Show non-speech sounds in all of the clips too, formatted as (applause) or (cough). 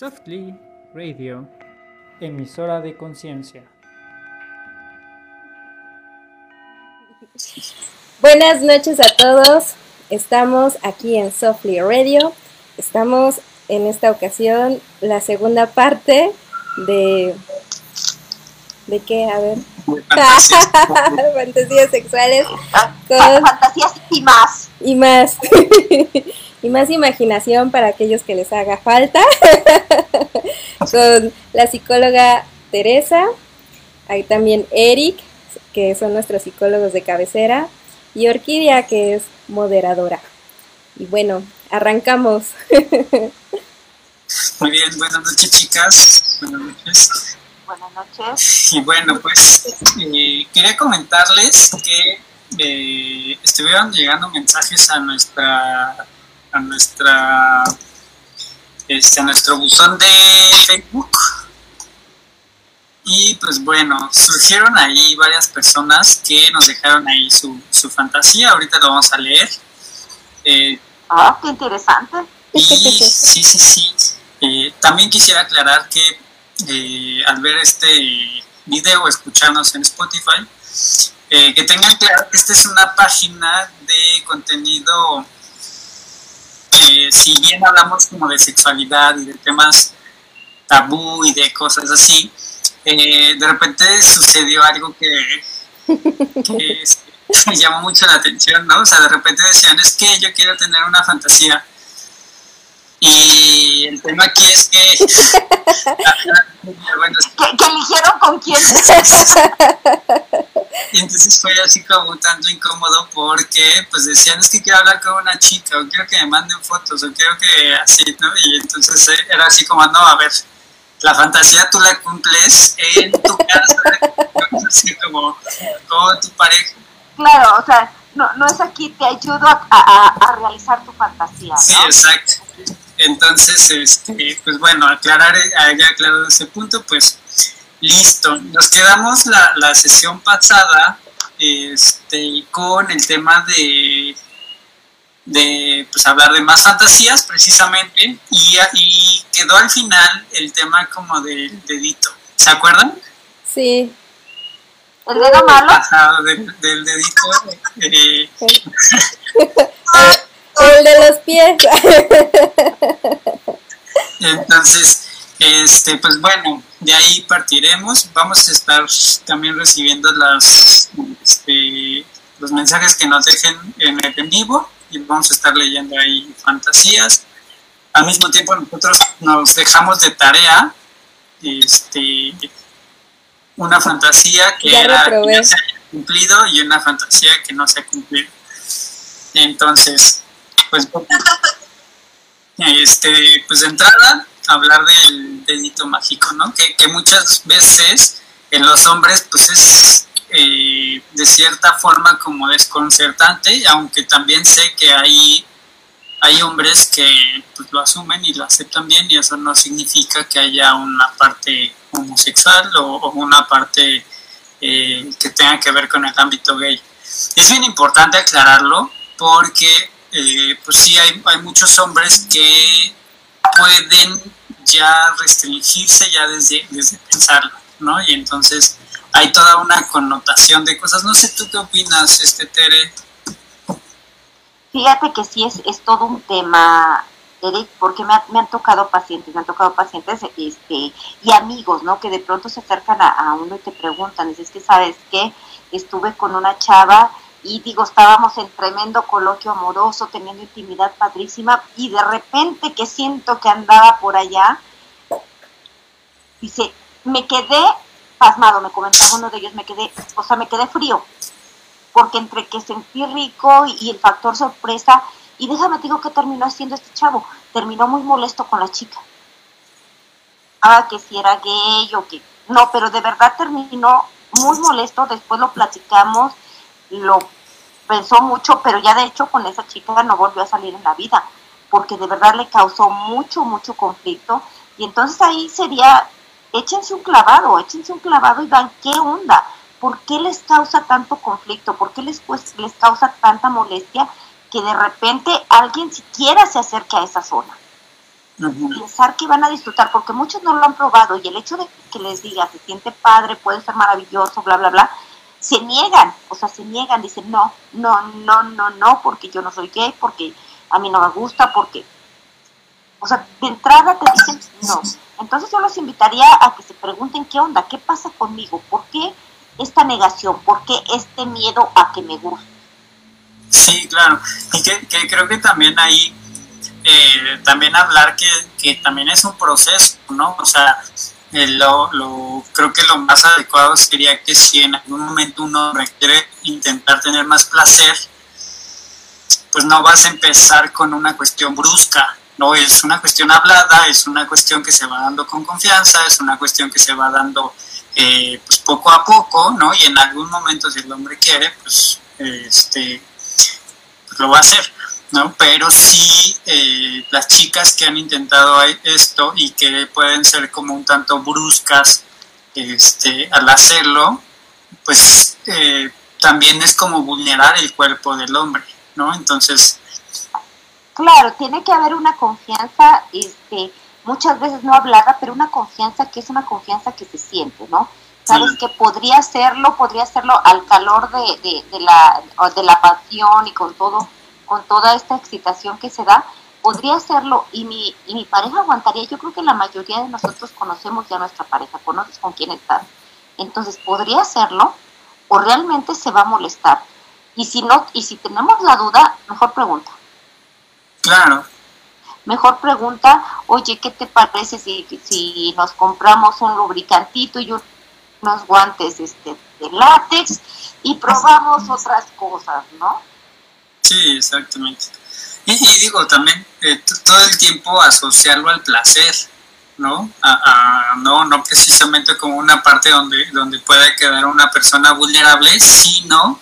Softly Radio, emisora de conciencia. Buenas noches a todos. Estamos aquí en Softly Radio. Estamos en esta ocasión la segunda parte de ¿De qué? A ver. (laughs) Fantasías. Fantasías sexuales. Con... Fantasías y más. Y más. (laughs) y más imaginación para aquellos que les haga falta. (laughs) Con la psicóloga Teresa. Hay también Eric, que son nuestros psicólogos de cabecera. Y Orquídea, que es moderadora. Y bueno, arrancamos. (laughs) Muy bien, buenas noches chicas. Buenas noches. Buenas noches. Y bueno, pues eh, quería comentarles que eh, estuvieron llegando mensajes a nuestra a nuestra este, a nuestro buzón de Facebook. Y pues bueno surgieron ahí varias personas que nos dejaron ahí su, su fantasía. Ahorita lo vamos a leer. Eh, ah qué interesante. y sí sí sí. Eh, también quisiera aclarar que eh, al ver este video o escucharnos en Spotify, eh, que tengan claro que esta es una página de contenido, eh, si bien hablamos como de sexualidad y de temas tabú y de cosas así, de repente sucedió algo que, que (laughs) me llamó mucho la atención, ¿no? O sea, de repente decían, es que yo quiero tener una fantasía y el tema aquí es que... (laughs) bueno, ¿Que, eligieron con quién. y (laughs) entonces fue así como tanto incómodo porque pues decían es que quiero hablar con una chica o quiero que me manden fotos o quiero que así, ¿no? Y entonces eh, era así como, no, a ver, la fantasía tú la cumples en tu casa, (laughs) así como con tu pareja. Claro, o sea, no, no es aquí, te ayudo a, a, realizar tu fantasía. ¿no? Sí, exacto. Entonces, este, pues bueno, aclarar, ya aclarado ese punto, pues listo. Nos quedamos la, la sesión pasada este, con el tema de, de pues, hablar de más fantasías precisamente y, y quedó al final el tema como del dedito. ¿Se acuerdan? Sí. ¿El dedo malo? Ajá, del, del dedito. Eh, (laughs) (laughs) (laughs) el de los pies. (laughs) Entonces, este, pues bueno, de ahí partiremos. Vamos a estar también recibiendo las, este, los mensajes que nos dejen en el en vivo y vamos a estar leyendo ahí fantasías. Al mismo tiempo nosotros nos dejamos de tarea este, una fantasía que, era, que se haya cumplido y una fantasía que no se ha cumplido. Entonces, pues, este, pues de entrada, hablar del dedito mágico, ¿no? Que, que muchas veces en los hombres, pues es eh, de cierta forma como desconcertante, aunque también sé que hay, hay hombres que pues, lo asumen y lo aceptan bien y eso no significa que haya una parte homosexual o, una parte eh, que tenga que ver con el ámbito gay. Es bien importante aclararlo porque eh, pues sí hay, hay muchos hombres que pueden ya restringirse ya desde, desde pensarlo, ¿no? Y entonces hay toda una connotación de cosas. No sé, ¿tú qué opinas, este Tere? Fíjate que sí es, es todo un tema, Eric, porque me, me, han tocado pacientes, me han tocado pacientes este, y amigos, ¿no? Que de pronto se acercan a, uno y te preguntan, dices que sabes que estuve con una chava y digo, estábamos en tremendo coloquio amoroso, teniendo intimidad padrísima, y de repente que siento que andaba por allá, dice, me quedé pasmado, me comentaba uno de ellos, me quedé, o sea, me quedé frío, porque entre que sentí rico y, el factor sorpresa, y déjame digo que terminó haciendo este chavo, terminó muy molesto con la chica. Ah, que si era gay o que... No, pero de verdad terminó muy molesto, después lo platicamos, lo pensó mucho, pero ya de hecho con esa chica no volvió a salir en la vida, porque de verdad le causó mucho, mucho conflicto. Y entonces ahí sería, échense un clavado, échense un clavado y vean qué onda, por qué les causa tanto conflicto, por qué les, pues, les causa tanta molestia que de repente alguien siquiera se acerque a esa zona. pensar que van a disfrutar, porque muchos no lo han probado y el hecho de que les diga, se siente padre, puede ser maravilloso, bla, bla, bla, se niegan, o sea, se niegan, dicen, no, no, no, no, no, porque yo no soy gay, porque a mí no me gusta, porque, o sea, de entrada te dicen no. Entonces yo los invitaría a que se pregunten qué onda, qué pasa conmigo, por qué esta negación, por qué este miedo a que me guste. Sí, claro, y que, creo que también ahí eh, también hablar que, que, también es un proceso, ¿no? O sea, eh, lo, lo, creo que lo más adecuado sería que si en algún momento uno requiere intentar tener más placer, pues no vas a empezar con una cuestión brusca, no es una cuestión hablada, es una cuestión que se va dando con confianza, es una cuestión que se va dando eh, pues poco a poco, ¿no? Y en algún momento si el hombre quiere, pues este pues lo va a hacer. ¿No? Pero sí eh, las chicas que han intentado esto y que pueden ser como un tanto bruscas este, al hacerlo, pues eh, también es como vulnerar el cuerpo del hombre, ¿no? Entonces... Claro, tiene que haber una confianza, este, muchas veces no hablada, pero una confianza que es una confianza que se siente, ¿no? Sabes que podría hacerlo, podría hacerlo al calor de, de, de, la, de la pasión y con todo, con toda esta excitación que se da, podría hacerlo y mi, y mi pareja aguantaría. Yo creo que la mayoría de nosotros conocemos ya nuestra pareja, conoces con quién estás. Entonces, podría hacerlo o realmente se va a molestar. Y si no, y si tenemos la duda, mejor pregunta. Claro. Mejor pregunta, oye, ¿qué te parece si, si nos compramos un lubricantito y unos guantes este, de látex y probamos otras cosas, ¿no? Sí, exactamente. Y, digo también, eh, todo el tiempo asociarlo al placer, ¿no? A, no, no precisamente como una parte donde, donde pueda quedar una persona vulnerable, sino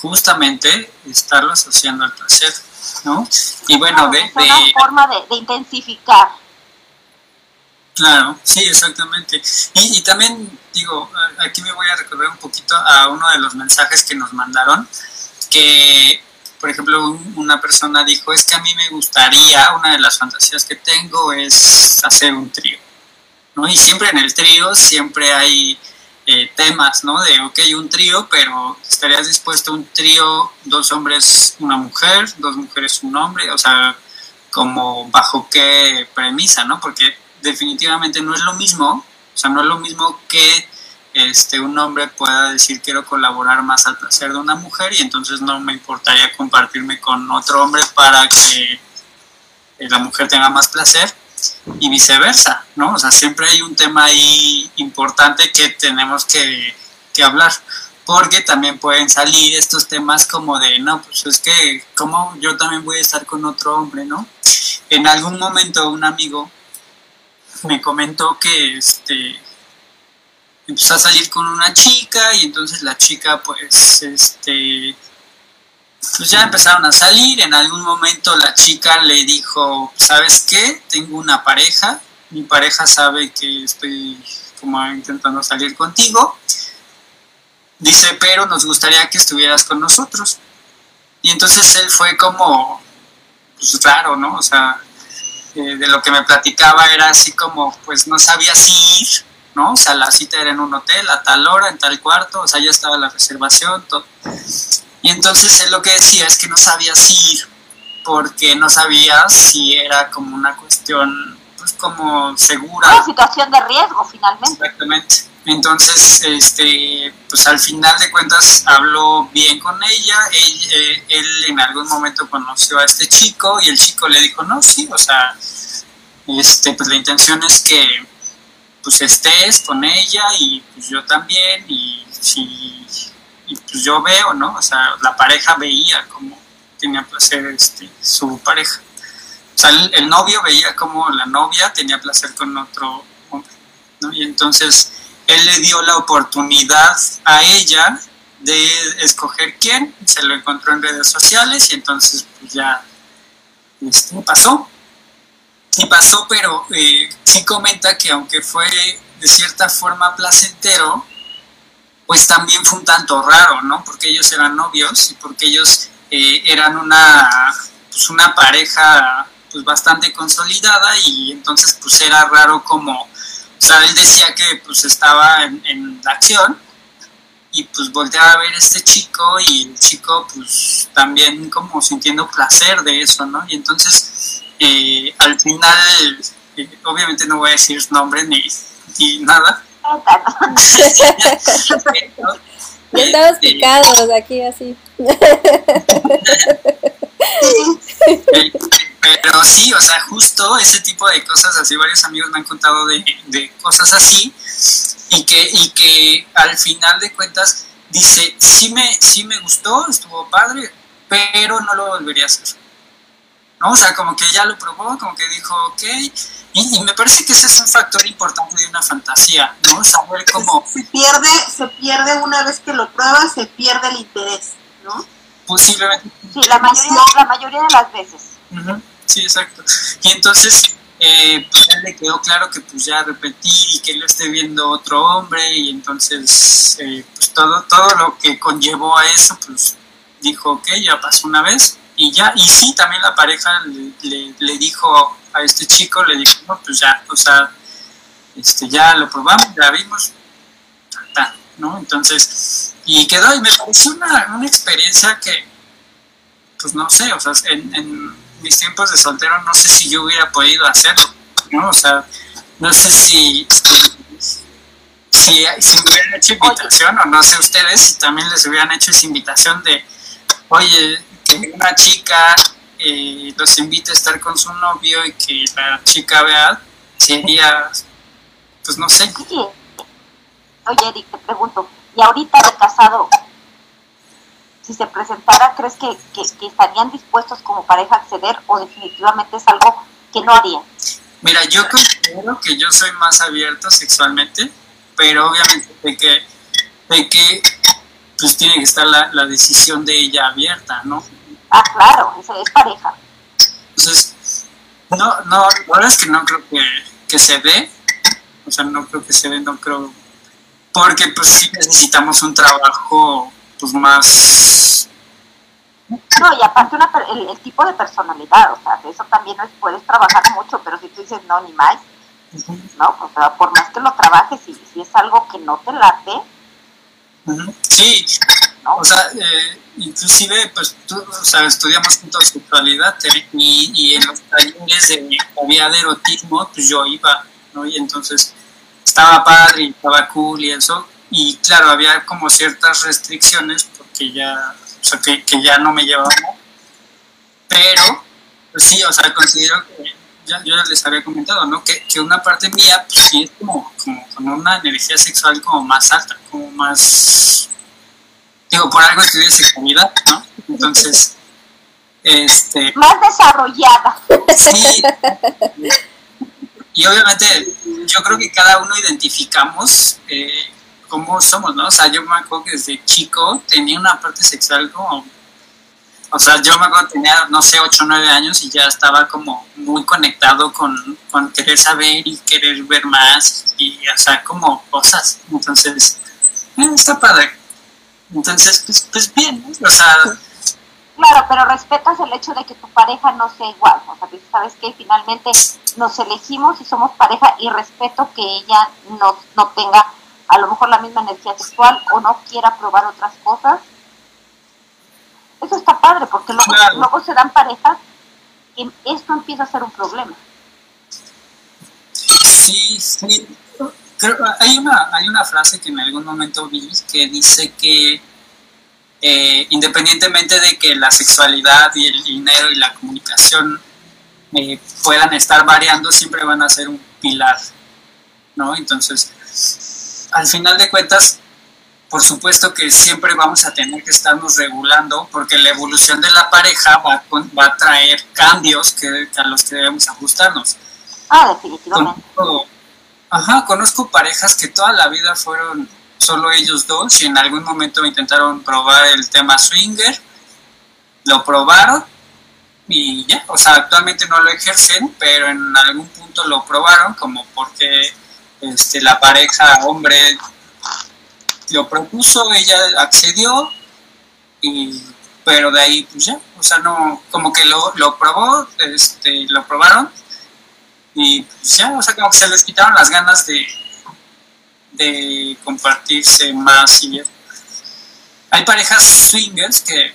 justamente estarlo asociando al placer, ¿no? Y bueno, de... Es una forma de, intensificar. Claro, sí, exactamente. Y, y también, digo, aquí me voy a recordar un poquito a uno de los mensajes que nos mandaron, que por ejemplo, una persona dijo, es que a mí me gustaría, una de las fantasías que tengo es hacer un trío, ¿no? Y siempre en el trío siempre hay eh, temas, ¿no? De, ok, un trío, pero estarías dispuesto a un trío, dos hombres, una mujer, dos mujeres, un hombre, o sea, como bajo qué premisa, ¿no? Porque definitivamente no es lo mismo, o sea, no es lo mismo que este, un hombre pueda decir quiero colaborar más al placer de una mujer y entonces no me importaría compartirme con otro hombre para que eh, la mujer tenga más placer y viceversa, ¿no? O sea, siempre hay un tema ahí importante que tenemos que, que hablar, porque también pueden salir estos temas como de, no, pues es que, como yo también voy a estar con otro hombre, ¿no? En algún momento un amigo me comentó que, este, empezó a salir con una chica y entonces la chica pues este pues ya empezaron a salir. En algún momento la chica le dijo sabes qué tengo una pareja. Mi pareja sabe que estoy como intentando salir contigo dice pero nos gustaría que estuvieras con nosotros y entonces él fue como pues raro no o sea eh, de lo que me platicaba era así como pues no sabía si ir ¿no? O sea, la cita era en un hotel, a tal hora, en tal cuarto, o sea, ya estaba la reservación, todo. Y entonces él lo que decía es que no sabía si ir, porque no sabía si era como una cuestión, pues como segura. Una situación de riesgo, finalmente. Exactamente. Entonces, este, pues al final de cuentas habló bien con ella, él, eh, él en algún momento conoció a este chico y el chico le dijo, no, sí, o sea, este, pues la intención es que pues estés con ella y pues yo también y si pues yo veo, ¿no? O sea, la pareja veía cómo tenía placer este, su pareja. O sea, el, novio veía como la novia tenía placer con otro hombre, ¿no? Y entonces él le dio la oportunidad a ella de escoger quién, se lo encontró en redes sociales y entonces pues ya este, pasó. Y pasó, pero eh, sí comenta que aunque fue de cierta forma placentero, pues también fue un tanto raro, ¿no? Porque ellos eran novios y porque ellos eh, eran una, pues una pareja pues bastante consolidada y entonces pues era raro como, o sea, él decía que pues estaba en, en la acción y pues volteaba a ver a este chico y el chico pues también como sintiendo placer de eso, ¿no? Y entonces eh, al final, eh, obviamente no voy a decir nombre ni, ni nada. (laughs) Ya estamos picados aquí así. Pero sí, o sea, justo ese tipo de cosas, así varios amigos me han contado de, de cosas así, y que, y que al final de cuentas dice, sí me, sí me gustó, estuvo padre, pero no lo volvería a hacer. ¿No? O sea, como que ya lo probó, como que dijo, ok, y, y me parece que ese es un factor importante de una fantasía, ¿no? Saber cómo... Se pierde, se pierde una vez que lo pruebas, se pierde el interés, ¿no? Posiblemente. Sí, la mayoría, la mayoría de las veces. Sí, exacto. Y entonces, eh, pues él le quedó claro que pues ya repetir y que lo esté viendo otro hombre y entonces, eh, pues todo, todo lo que conllevó a eso, pues dijo, ok, ya pasó una vez y ya, y sí, también la pareja le, le, le dijo a este chico, le dijo, no, pues ya, o sea, este, ya lo probamos, ya vimos, ta, ¿no? Entonces, y quedó, y me pareció una, una experiencia que, pues no sé, o sea, en, en mis tiempos de soltero no sé si yo hubiera podido hacerlo, ¿no? O sea, no sé si, si, si, si me hubieran hecho invitación o no sé ustedes si también les hubieran hecho esa invitación de, oye, que una chica eh, los invite a estar con su novio y que la chica vea, sería, pues no sé, Sí. Oye, Eric, te pregunto, y ahorita de casado, si se presentara, ¿crees que, que, que estarían dispuestos como pareja a acceder o definitivamente es algo que no harían? Mira, yo considero que yo soy más abierto sexualmente, pero obviamente de que, de que pues tiene que estar la, la decisión de ella abierta, ¿no? Ah, claro, es, es pareja. Entonces, no, no, la verdad es que no creo que, que se dé, o sea, no creo que se dé, no creo, porque pues sí necesitamos un trabajo pues más, No, y aparte una, el, el tipo de personalidad, o sea, de eso también es, puedes trabajar mucho, pero si tú dices no, ni más, no, sea, por más que lo trabajes, si, si es algo que no te late. Sí. O sea, eh, inclusive, pues, tú, o sea, estudiamos juntos sexualidad y, y en los talleres de había de erotismo, pues yo iba, ¿no? Y entonces estaba padre y estaba cool y eso. Y claro, había como ciertas restricciones porque ya, o sea, que, que ya no me llevaba. Pero, pues sí, o sea, considero que, ya, yo ya les había comentado, ¿no? Que, que una parte mía, pues sí, es como, como con una energía sexual como más alta, como más digo, por algo estudié sexualidad, ¿no? Entonces, este, más desarrollada. sí. Y obviamente, yo creo que cada uno identificamos eh, cómo somos, ¿no? O sea, yo me acuerdo que desde chico tenía una parte sexual como. O sea, yo me acuerdo tenía, no sé, 8 o 9 años y ya estaba como muy conectado con, con querer saber y querer ver más y, o sea, como cosas. Entonces, eh, está padre. Entonces, pues, pues bien, o sea, Claro, pero respetas el hecho de que tu pareja no sea igual. O sea, sabes que finalmente nos elegimos y somos pareja y respeto que ella no, no tenga a lo mejor la misma energía sexual o no quiera probar otras cosas. Eso está padre porque luego, Claro. luego se dan parejas que esto empieza a ser un problema. Sí, sí. Creo, hay, una, hay una frase que en algún momento vi que dice que eh, independientemente de que la sexualidad y el dinero y la comunicación eh, puedan estar variando, siempre van a ser un pilar, ¿no? Entonces, al final de cuentas, por supuesto que siempre vamos a tener que estarnos regulando porque la evolución de la pareja va, va a traer cambios que, a los que debemos ajustarnos. Ah, definitivamente. Conozco, ajá, conozco parejas que toda la vida fueron solo ellos dos y en algún momento intentaron probar el tema swinger, lo probaron y ya, o sea, actualmente no lo ejercen, pero en algún punto lo probaron como porque este, la pareja hombre lo propuso, ella accedió y pero de ahí pues ya, o sea, no, como que lo, lo probó, este, lo probaron y pues ya, o sea, como que se les quitaron las ganas de, de compartirse más y eso. Hay parejas swingers que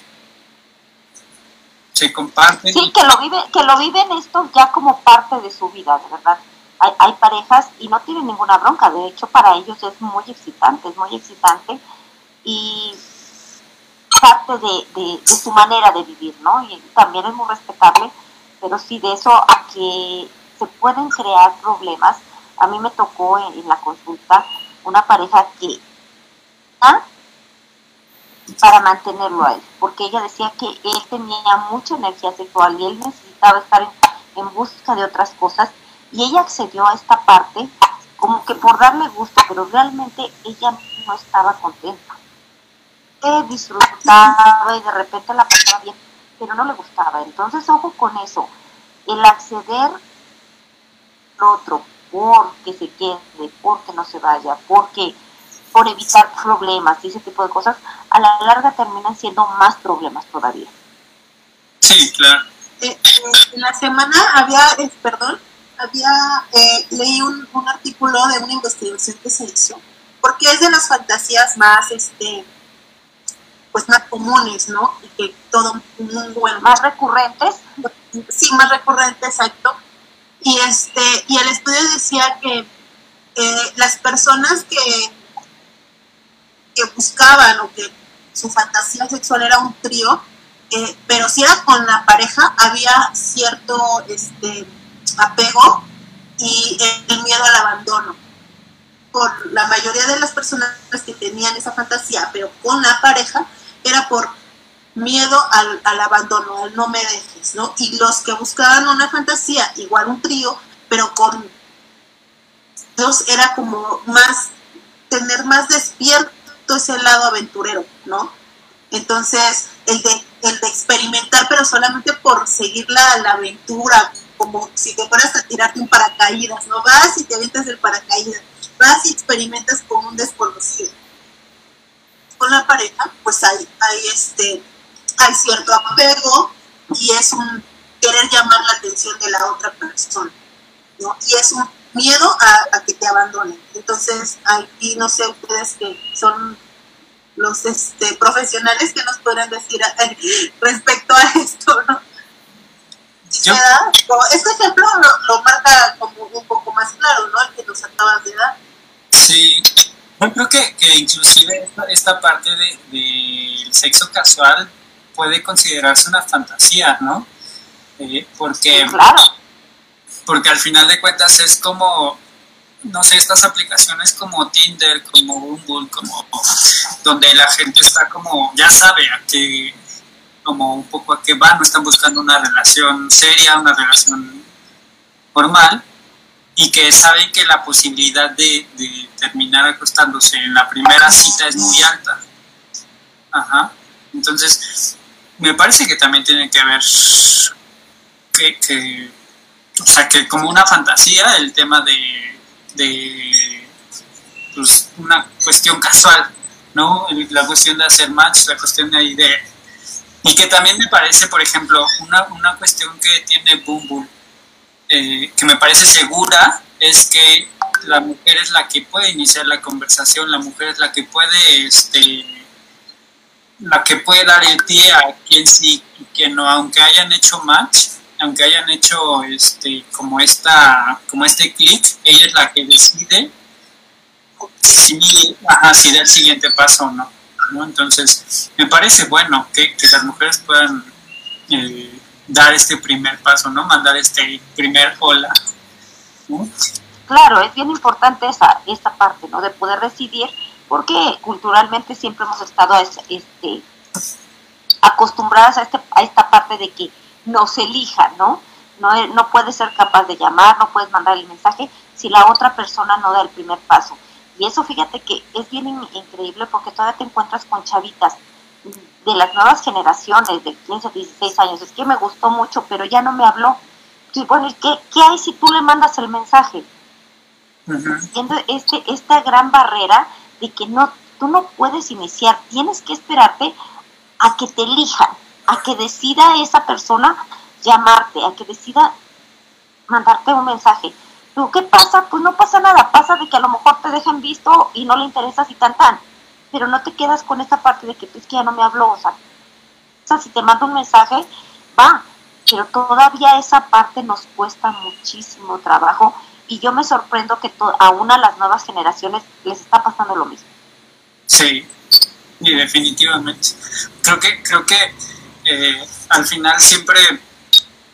se comparten. Sí, que lo, vive, que lo viven esto ya como parte de su vida, de verdad. Hay, hay parejas y no tienen ninguna bronca, de hecho para ellos es muy excitante, es muy excitante y parte de, su manera de vivir, ¿no? Y también es muy respetable, pero sí de eso a que se pueden crear problemas. A mí me tocó en, la consulta una pareja que ¿ah? para mantenerlo a él, porque ella decía que él tenía mucha energía sexual y él necesitaba estar en busca de otras cosas y ella accedió a esta parte como que por darle gusto, pero realmente ella no estaba contenta. Él disfrutaba y de repente la pasaba bien, pero no le gustaba. Entonces, ojo con eso. El acceder al otro porque se quede, porque no se vaya, porque por evitar problemas y ese tipo de cosas, a la larga terminan siendo más problemas todavía. Sí, claro. Eh, eh, en la semana había, eh, perdón, había, eh, leí un, un, artículo de una investigación que se hizo, porque es de las fantasías más, este, pues más comunes, ¿no? Y que todo mundo, bueno, más recurrentes. Sí, más recurrentes, exacto. Y este, y el estudio decía que eh, las personas que, que buscaban o que su fantasía sexual era un trío, eh, pero si era con la pareja, había cierto este, apego y el miedo al abandono. Por la mayoría de las personas que tenían esa fantasía, pero con la pareja, era por miedo al, al, abandono, al no me dejes, ¿no? Y los que buscaban una fantasía, igual un trío, pero con dos era como más, tener más despierto ese lado aventurero, ¿no? Entonces, el de, el de experimentar, pero solamente por seguir la, la aventura, como si te fueras a tirarte un paracaídas, ¿no? Vas y te avientas el paracaídas, vas y experimentas con un desconocido. Con la pareja, pues hay, hay este, hay cierto apego y es un querer llamar la atención de la otra persona, ¿no? Y es un miedo a, que te abandonen. Entonces, aquí no sé ustedes que son los este, profesionales que nos podrán decir (laughs) respecto a esto, ¿no? Este ejemplo lo, lo, marca como un poco más claro, ¿no? El que nos acabas de dar. Sí, yo creo que, que inclusive esta, esta parte del de, de sexo casual puede considerarse una fantasía, ¿no? Eh, porque, claro. porque al final de cuentas es como, no sé, estas aplicaciones como Tinder, como Bumble, como donde la gente está como, ya sabe a qué, como un poco a qué va, no están buscando una relación seria, una relación formal, y que saben que la posibilidad de, de terminar acostándose en la primera cita es muy alta. Ajá. Entonces, me parece que también tiene que ver que, que, o sea, que como una fantasía el tema de, de pues, una cuestión casual, ¿no? La cuestión de hacer match, la cuestión de ahí de... Y que también me parece, por ejemplo, una, una cuestión que tiene Bumble, eh, que me parece segura, es que la mujer es la que puede iniciar la conversación, la mujer es la que puede este, la que puede dar el pie a quien sí y quien no, aunque hayan hecho match, aunque hayan hecho este como esta, como este clic, ella es la que decide si, si da el siguiente paso o no, no. Entonces, me parece bueno que, que las mujeres puedan eh, dar este primer paso, ¿no? Mandar este primer hola. Claro, es bien importante esa, esta parte, ¿no? De poder decidir porque culturalmente siempre hemos estado este, acostumbradas a, este, a esta parte de que nos elijan, ¿no? ¿no? No puedes ser capaz de llamar, no puedes mandar el mensaje si la otra persona no da el primer paso. Y eso fíjate que es bien increíble porque todavía te encuentras con chavitas de las nuevas generaciones de 15, 16 años. Es que me gustó mucho, pero ya no me habló. Y bueno, ¿qué, qué hay si tú le mandas el mensaje? Uh -huh. este, esta gran barrera de que no, tú no puedes iniciar, tienes que esperarte a que te elijan. a que decida esa persona llamarte, a que decida mandarte un mensaje. ¿Tú qué pasa? Pues no pasa nada, pasa de que a lo mejor te dejan visto y no le interesas y tan tan, pero no te quedas con esa parte de que pues que ya no me habló, o sea, o sea, si te mando un mensaje, va, pero todavía esa parte nos cuesta muchísimo trabajo y yo me sorprendo que aún a las nuevas generaciones les está pasando lo mismo. Sí, y definitivamente. Creo que, creo que eh, al final siempre,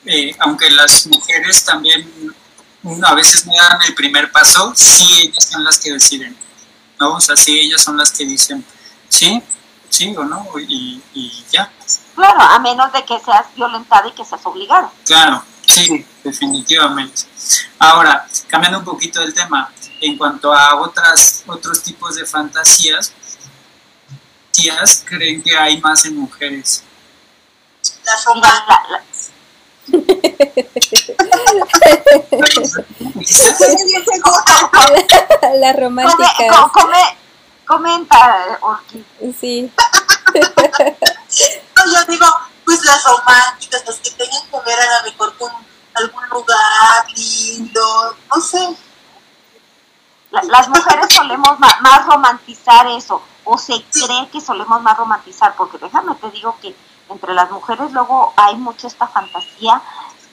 eh, aunque las mujeres también a veces no dan el primer paso, sí ellas son las que deciden, ¿no? O sea, sí ellas son las que dicen, sí, sí o no, y, y ya. Claro, a menos de que seas violentada y que seas obligada. Claro, sí, definitivamente. Ahora, cambiando un poquito el tema, en cuanto a otras otros tipos de fantasías, tías creen que hay más en mujeres. Las la, la (laughs) romántica. Come, come, comenta, Orki. Sí. no, yo digo, pues las románticas, las que tengan que ver a lo mejor con algún lugar lindo, no sé. las mujeres solemos más, romantizar eso, o se cree que solemos más romantizar, porque déjame te digo que entre las mujeres luego hay mucho esta fantasía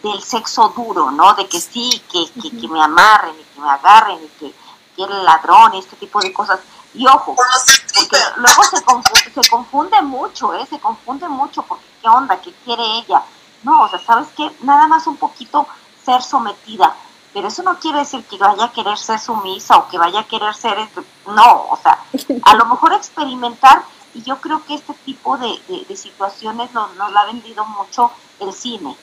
del sexo duro, ¿no? De que sí, que, que, que me amarren y que me agarren y que, que el ladrón y este tipo de cosas. Y ojo, porque luego se confunde, se confunde mucho, ¿eh? Se confunde mucho porque qué onda, qué quiere ella. No, o sea, ¿sabes qué? Nada más un poquito ser sometida. Pero eso no quiere decir que vaya a querer ser sumisa o que vaya a querer ser... Este, no, o sea, (laughs) a lo mejor experimentar y yo creo que este tipo de, de, situaciones nos, nos la ha vendido mucho el cine.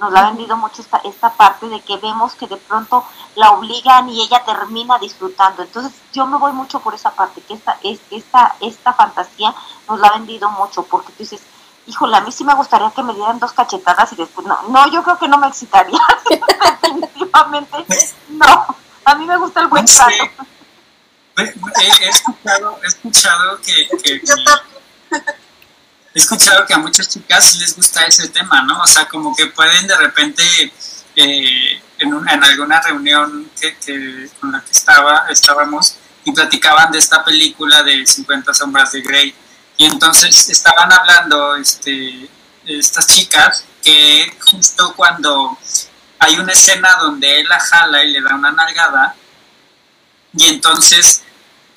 Nos la ha vendido mucho esta, esta parte de que vemos que de pronto la obligan y ella termina disfrutando. Entonces yo me voy mucho por esa parte, que esta, es, esta, esta fantasía nos la ha vendido mucho, porque tú dices, híjole, a mí sí me gustaría que me dieran dos cachetadas y después, no, no, yo creo que no me excitaría, (laughs) (laughs) definitivamente, no, a mí me gusta el buen trato. He, escuchado, he escuchado que, que he escuchado que a muchas chicas les gusta ese tema, ¿no? O sea, como que pueden de repente eh, en, en, alguna reunión que, con la que estaba, estábamos y platicaban de esta película de 50 sombras de Grey. Y entonces estaban hablando este, estas chicas que justo cuando hay una escena donde él la jala y le da una nalgada, y entonces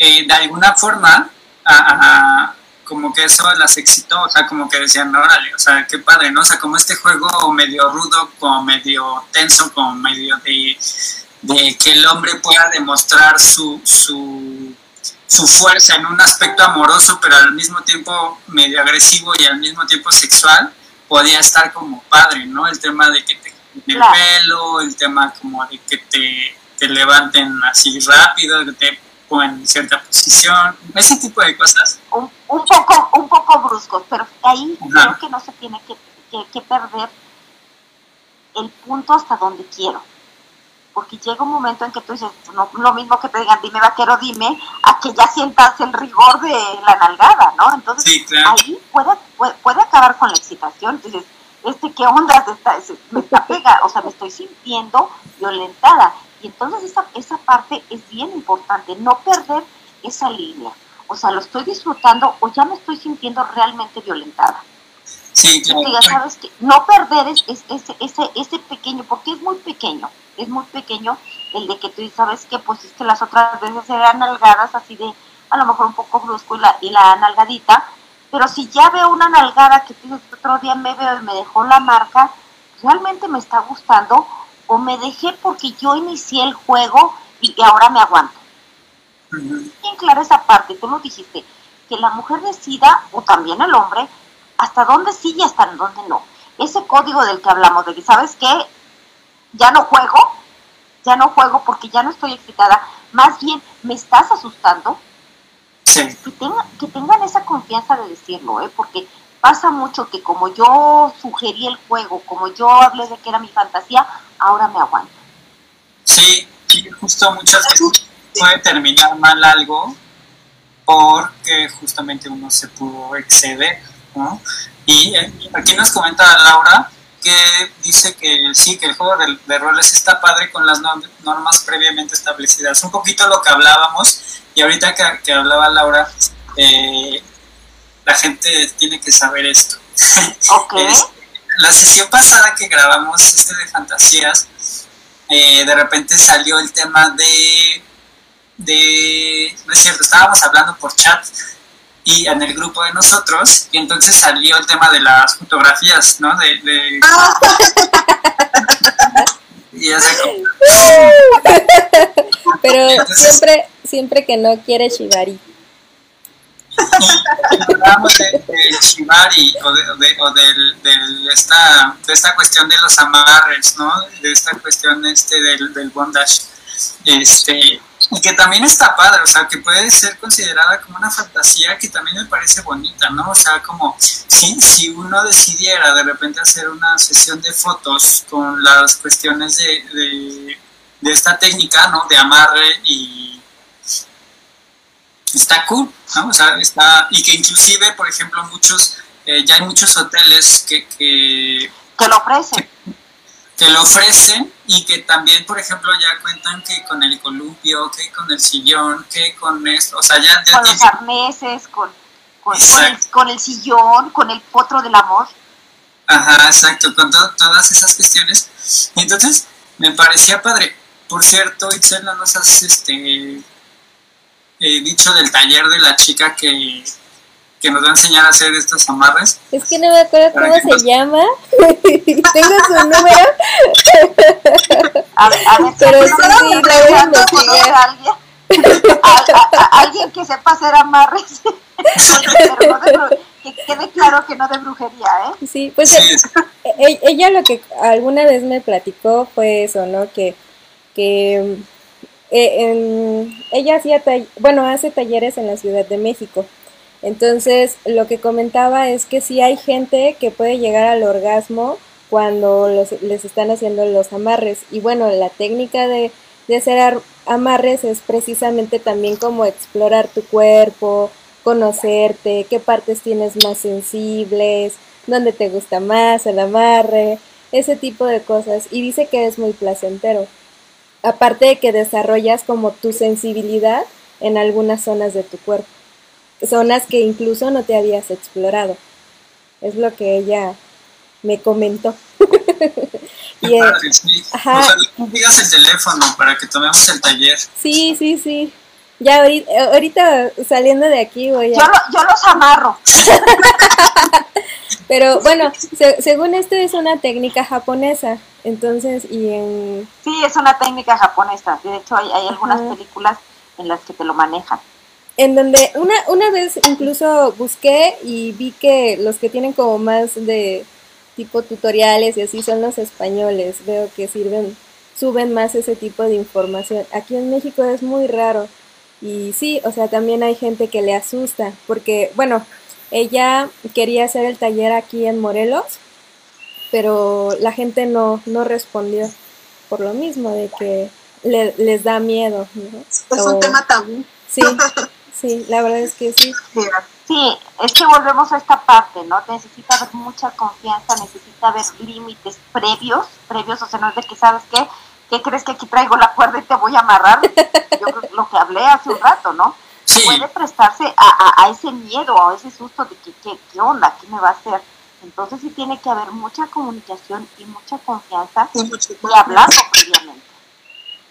eh, de alguna forma a, como que eso las excitó, o sea, como que decían, órale, o sea, qué padre, ¿no? O sea, como este juego medio rudo, como medio tenso, como medio de, que el hombre pueda demostrar su, su, su fuerza en un aspecto amoroso, pero al mismo tiempo medio agresivo y al mismo tiempo sexual, podía estar como padre, ¿no? El tema de que te el pelo, el tema como de que te, te levanten así rápido, que te en cierta posición, ese tipo de cosas. Un, un poco un poco bruscos, pero ahí creo que no se tiene que, que, perder el punto hasta donde quiero. Porque llega un momento en que tú dices, no lo mismo que te digan, dime vaquero, dime, a que ya sientas el rigor de la nalgada, ¿no? Entonces ahí puede, puede, acabar con la excitación. Entonces, este, ¿qué onda? Está, me está pega, o sea, me estoy sintiendo violentada. Y entonces esa, esa parte es bien importante, no perder esa línea. O sea, lo estoy disfrutando o ya me estoy sintiendo realmente violentada. Sí, claro. ya sabes que no perder es, ese, ese, ese pequeño, porque es muy pequeño, es muy pequeño el de que tú sabes que pues es que las otras veces eran nalgadas así de a lo mejor un poco brusco y la, y la nalgadita, pero si ya veo una nalgada que otro día me veo y me dejó la marca, realmente me está gustando o me dejé porque yo inicié el juego y ahora me aguanto. Bien clara esa parte, tú lo dijiste, que la mujer decida, o también el hombre, hasta dónde sí y hasta dónde no. Ese código del que hablamos, de que, ¿sabes qué? Ya no juego, ya no juego porque ya no estoy excitada, más bien me estás asustando. Que, que tengan esa confianza de decirlo, ¿eh? porque pasa mucho que como yo sugerí el juego, como yo hablé de que era mi fantasía, ahora me aguanto. Sí, justo muchas veces puede terminar mal algo porque justamente uno se pudo exceder, ¿no? Y eh, aquí nos comenta Laura que dice que sí, que el juego de, de roles está padre con las normas previamente establecidas. Un poquito lo que hablábamos, y ahorita que, que hablaba Laura, eh, la gente tiene que saber esto. (laughs) Okay. la sesión pasada que grabamos este de fantasías, eh, de repente salió el tema de, de, no es cierto, estábamos hablando por chat y en el grupo de nosotros, y entonces salió el tema de las fotografías, ¿no? De, de (laughs) y ya se (laughs) Pero entonces, siempre, siempre que no quiere Shibari. Y hablamos de, de o, de, de, o del esta, de esta cuestión de los amarres, ¿no? De esta cuestión este del, del bondage. Este, y que también está padre, o sea, que puede ser considerada como una fantasía que también me parece bonita, ¿no? O sea, como si, si uno decidiera de repente hacer una sesión de fotos con las cuestiones de, de, de esta técnica, ¿no? De amarre y está cool, ¿no? O sea, está, y que inclusive, por ejemplo, muchos, eh, ya hay muchos hoteles que, que, que lo ofrecen. Que, que lo ofrecen y que también, por ejemplo, ya cuentan que con el columpio, que con el sillón, que con esto, o sea, ya... ya con los arneses, con, con, con, el, con, el, sillón, con el potro del amor. Ajá, exacto, con to todas esas cuestiones. Entonces, me parecía padre. Por cierto, Itzel, no nos has este, eh, dicho del taller de la chica que, que nos va a enseñar a hacer estos amarres. Es que no me acuerdo cómo se nos... llama. (laughs) Tengo su número. A, a ver, Pero sí, la voy a investigar. Alguien, (laughs) a, alguien que sepa hacer amarres. (laughs) Pero no de, que quede claro que no de brujería, ¿eh? Sí, pues sí. Eh, ella lo que alguna vez me platicó fue eso, ¿no? Que, que eh, ella hacía, bueno, hace talleres en la Ciudad de México. Entonces, lo que comentaba es que sí hay gente que puede llegar al orgasmo cuando los, les están haciendo los amarres. Y bueno, la técnica de, de hacer amarres es precisamente también como explorar tu cuerpo, conocerte, qué partes tienes más sensibles, dónde te gusta más el amarre, ese tipo de cosas. Y dice que es muy placentero. Aparte de que desarrollas como tu sensibilidad en algunas zonas de tu cuerpo zonas que incluso no te habías explorado. Es lo que ella me comentó. (laughs) y, eh, sí. Ajá. O sea, no digas el teléfono para que tomemos el taller. Sí, sí, sí. Ya ahorita, ahorita saliendo de aquí voy a... Yo, lo, yo los amarro. (laughs) Pero bueno, se, según esto es una técnica japonesa, entonces y en... Sí, es una técnica japonesa. De hecho, hay, hay algunas películas en las que te lo manejan en donde una, una vez incluso busqué y vi que los que tienen como más de tipo tutoriales y así son los españoles. Veo que sirven, suben más ese tipo de información. Aquí en México es muy raro. Y sí, o sea, también hay gente que le asusta, porque, bueno, ella quería hacer el taller aquí en Morelos, pero la gente no, no respondió por lo mismo, de que le, les da miedo. ¿no? Es o, un tema tabú. Sí, Sí, la verdad es que sí. Sí, es que volvemos a esta parte, ¿no? Necesita haber mucha confianza, necesita haber límites previos, previos, o sea, no es de que, ¿sabes qué? ¿Qué crees que aquí traigo la cuerda y te voy a amarrar? Yo creo que lo que hablé hace un rato, ¿no? Sí. Puede prestarse a, a, a, ese miedo, a ese susto de que, ¿qué, qué onda? ¿Qué me va a hacer? Entonces sí tiene que haber mucha comunicación y mucha confianza y, y hablarlo previamente.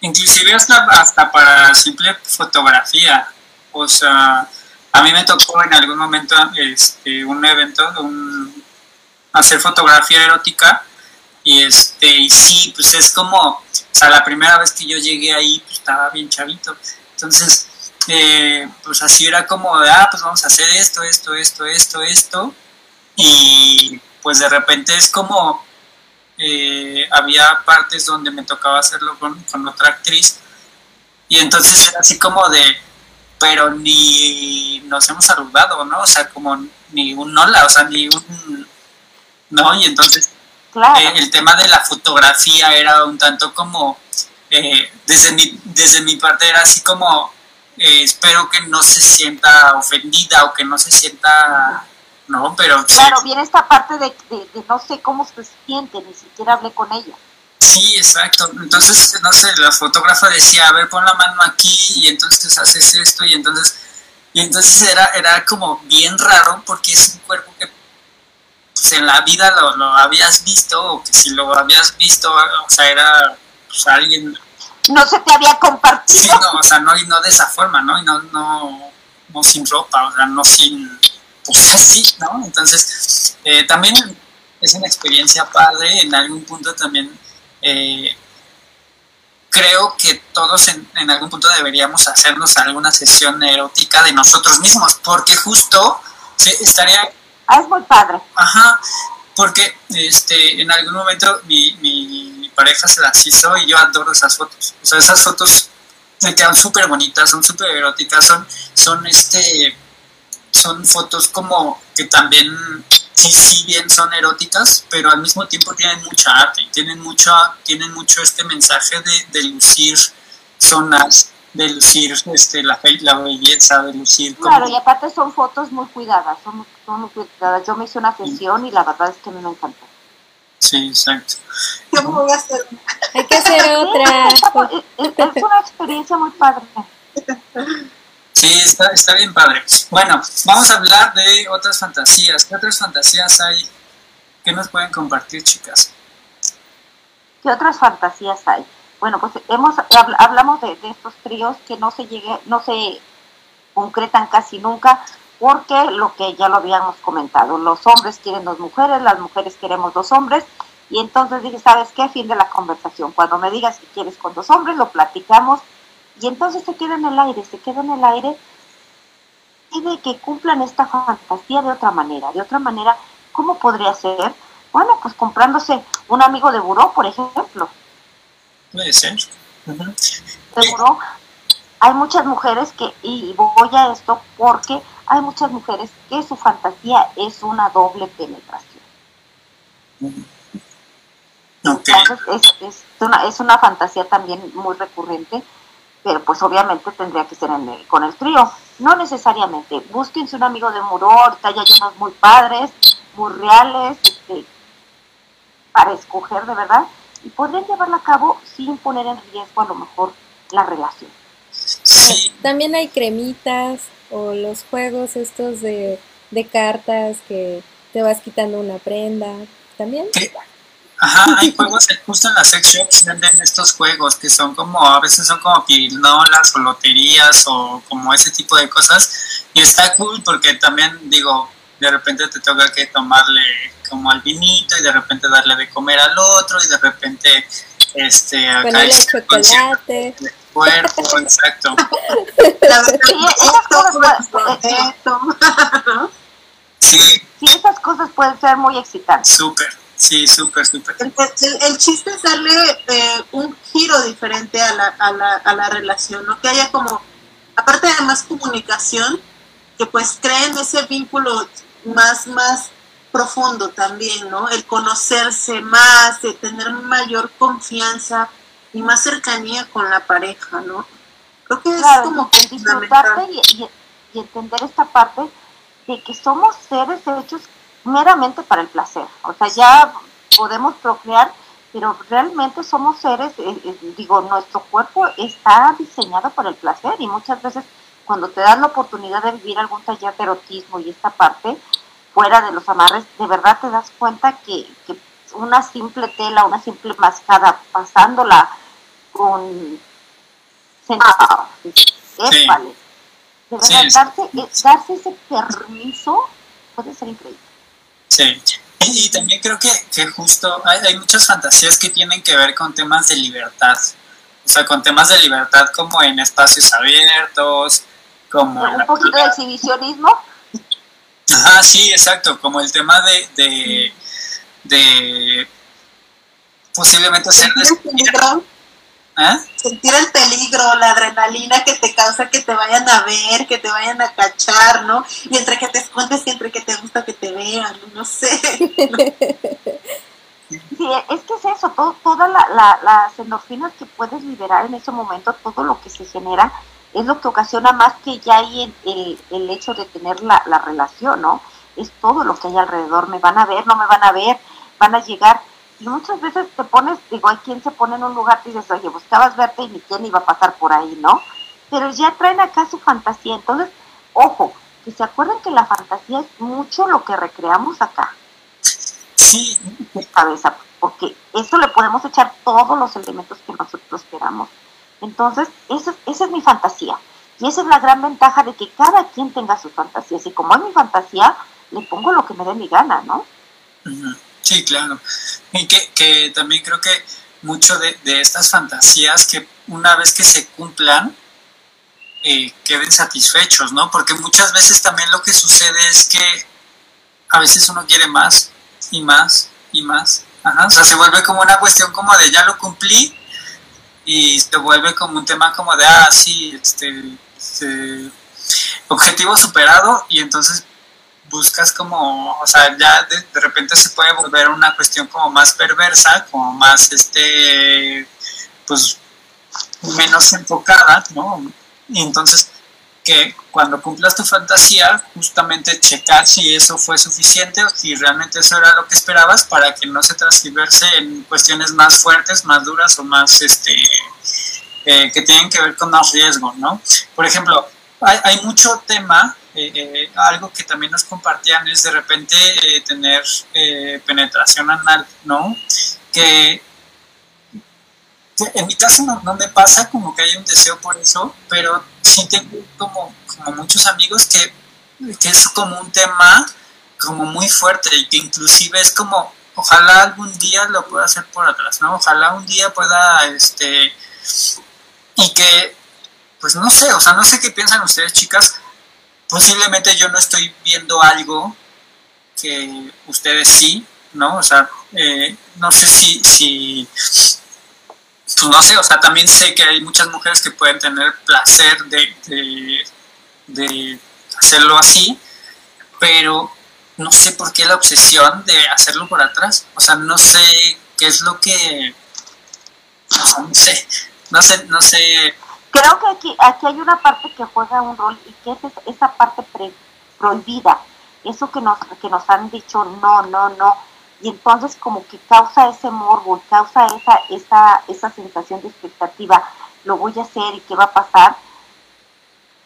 Inclusive hasta, hasta para simple fotografía, o sea, a mí me tocó en algún momento este, un evento, un, hacer fotografía erótica y este y sí, pues es como, o sea, la primera vez que yo llegué ahí pues estaba bien chavito. Entonces, eh, pues así era como de, ah, pues vamos a hacer esto, esto, esto, esto, esto. Y pues de repente es como, eh, había partes donde me tocaba hacerlo con, con otra actriz. Y entonces era así como de, pero ni nos hemos saludado, ¿no? O sea, como ni un hola, o sea, ni un... ¿No? Y entonces claro. eh, el tema de la fotografía era un tanto como, eh, desde, mi, desde mi parte era así como, eh, espero que no se sienta ofendida o que no se sienta ¿no? Pero sí, Claro, viene esta parte de, de- de no sé cómo se siente, ni siquiera hablé con ella. sí, exacto. Entonces, no sé, la fotógrafa decía, a ver, pon la mano aquí y entonces haces esto y entonces, y entonces era, era como bien raro porque es un cuerpo que pues, en la vida lo, lo habías visto o que si lo habías visto, o sea, era pues, alguien No se te había Sí, compartido. no, o sea, no, y no de esa forma, ¿no? Y no, no, no sin ropa, o sea, no sin, pues así, ¿no? Entonces, eh, también es una experiencia padre, en algún punto también eh, creo que todos en, en algún punto deberíamos hacernos alguna sesión erótica de nosotros mismos, porque justo sí, estaría Ah, es muy padre. Ajá, porque este, en algún momento mi, mi pareja se las hizo y yo adoro esas fotos. O sea, esas fotos me quedan súper bonitas, son súper eróticas, son, son este, son fotos como que también, sí, sí bien son eróticas, pero al mismo tiempo tienen mucha arte, tienen mucho, tienen mucho este mensaje de, de lucir zonas, de lucir este, la, fe- la belleza, de lucir. Claro, y aparte son fotos muy cuidadas, son, son muy cuidadas. Yo me hice una sesión y la verdad es que me encantó. Sí, exacto. Yo me voy a hacer Hay que hacer otra. Es, una experiencia muy padre. Sí, está, está bien padre. Bueno, vamos a hablar de otras fantasías. ¿Qué otras fantasías hay? ¿Qué nos pueden compartir, chicas? ¿Qué otras fantasías hay? Bueno, pues hemos habl- hablamos de, de estos tríos que no se llegue, no se concretan casi nunca, porque lo que ya lo habíamos comentado, los hombres quieren dos mujeres, las mujeres queremos dos hombres, y entonces dije, ¿sabes qué? Fin de la conversación. Cuando me digas que quieres con dos hombres, lo platicamos, y entonces se queda en el aire, se queda en el aire, y de que cumplan esta fantasía de otra manera. De otra manera, ¿cómo podría ser? Bueno, pues comprándose un amigo de buró, por ejemplo. Puede ser. Ujú. Seguro hay muchas mujeres que, y voy a esto porque hay muchas mujeres que su fantasía es una doble penetración. Entonces es, es, una, es una fantasía también muy recurrente, pero pues obviamente tendría que ser en el- con el trío. No necesariamente. Búsquense un amigo de muro, ahorita ya hay unos muy padres, muy reales, este, para escoger de verdad, y podrían llevarla a cabo sin poner en riesgo a lo mejor la relación. Sí, También hay cremitas o los juegos estos de, de cartas que te vas quitando una prenda. También. que- ajá, hay juegos, justo en las sex shops venden estos juegos que son como, a veces son como pirinolas o loterías o como ese tipo de cosas. Y está cool porque también, digo, de repente te toca que tomarle como al vinito y de repente darle de comer al otro y de repente este con cierto chocolate. Cuerpo, exacto. la verdad. Sí, esas cosas, esto. Sí, Sí, esas cosas pueden ser muy excitantes. súper, sí, súper, súper. El, el- el chiste es darle eh, un giro diferente a la, a, la, a la relación, ¿no? Que haya como, aparte de más comunicación, que pues creen ese vínculo más, más profundo también, ¿no? El conocerse más, de tener mayor confianza y más cercanía con la pareja, ¿no? Creo que es como el disfrutarte y, y- y entender esta parte de que somos seres hechos meramente para el placer. O sea, ya podemos procrear, pero realmente somos seres, eh, eh, digo, nuestro cuerpo está diseñado para el placer y muchas veces cuando te dan la oportunidad de vivir algún taller de erotismo y esta parte, fuera de los amarres, de verdad te das cuenta que, que una simple tela, una simple mascada, pasándola con épale. De Sí, verdad, es- darse, eh, darse ese permiso puede ser increíble. Sí. Y, y también creo que, que justo hay, hay muchas fantasías que tienen que ver con temas de libertad. O sea, con temas de libertad como en espacios abiertos, como Un poquito de exhibicionismo, Ajá, sí, exacto, como el tema de, de, de posiblemente hacer sentir el peligro, ¿Eh? sentir el peligro, la adrenalina que te causa que te vayan a ver, que te vayan a cachar, ¿no? Y entre que te escondes y entre que te gusta que te vean, no sé. (laughs) Sí, es que es eso, todo, todas la, la- las endorfinas que puedes liberar en ese momento, todo lo que se genera, es lo que ocasiona más que ya hay el, el, el hecho de tener la, la relación, ¿no? es todo lo que hay alrededor, me van a ver, no me van a ver, van a llegar. Y muchas veces te pones, digo, hay quien se pone en un lugar y dices, oye, buscabas verte y ni quién iba a pasar por ahí, ¿no? Pero ya traen acá su fantasía. Entonces, ojo, que se acuerden que la fantasía es mucho lo que recreamos acá. Sí. Cabeza, porque eso le podemos echar todos los elementos que nosotros queramos. Entonces, esa, esa es mi fantasía. Y esa es la gran ventaja de que cada quien tenga sus fantasías. Y como es mi fantasía, le pongo lo que me dé mi gana, ¿no? Sí, claro. Y que, que también creo que mucho de, de, estas fantasías que una vez que se cumplan, eh, queden satisfechos, ¿no? Porque muchas veces también lo que sucede es que a veces uno quiere más y más y más. Ajá, o sea, se vuelve como una cuestión como de ya lo cumplí y se vuelve como un tema como de, ah, sí, este, este objetivo superado y entonces buscas como, o sea, ya de, repente se puede volver una cuestión como más perversa, como más, este, pues, menos enfocada, ¿no? Y entonces, que cuando cumplas tu fantasía, justamente checar si eso fue suficiente o si realmente eso era lo que esperabas para que no se transgiverse en cuestiones más fuertes, más duras o más, este, eh, que tienen que ver con más riesgo, ¿no? Por ejemplo, hay, hay mucho tema eh, eh, algo que también nos compartían es de repente eh, tener penetración anal, ¿no? Que, en mi caso no, no, me pasa como que hay un deseo por eso, pero sí tengo como, como muchos amigos que, que es como un tema como muy fuerte y que inclusive es como, ojalá algún día lo pueda hacer por atrás, ¿no? Ojalá un día pueda, este, y que, pues no sé, o sea, no sé qué piensan ustedes, chicas, posiblemente yo no estoy viendo algo que ustedes sí, ¿no? O sea, eh, no sé si, si, pues no sé, o sea, también sé que hay muchas mujeres que pueden tener placer de, de, de hacerlo así, pero no sé por qué la obsesión de hacerlo por atrás, o sea, no sé qué es lo que, no sé, no sé, no sé creo que aquí, aquí hay una parte que juega un rol y que es esa parte pre, prohibida, eso que nos, que nos han dicho no, no, no, y entonces como que causa ese morbo, causa esa, esa, esa sensación de expectativa, lo voy a hacer y qué va a pasar,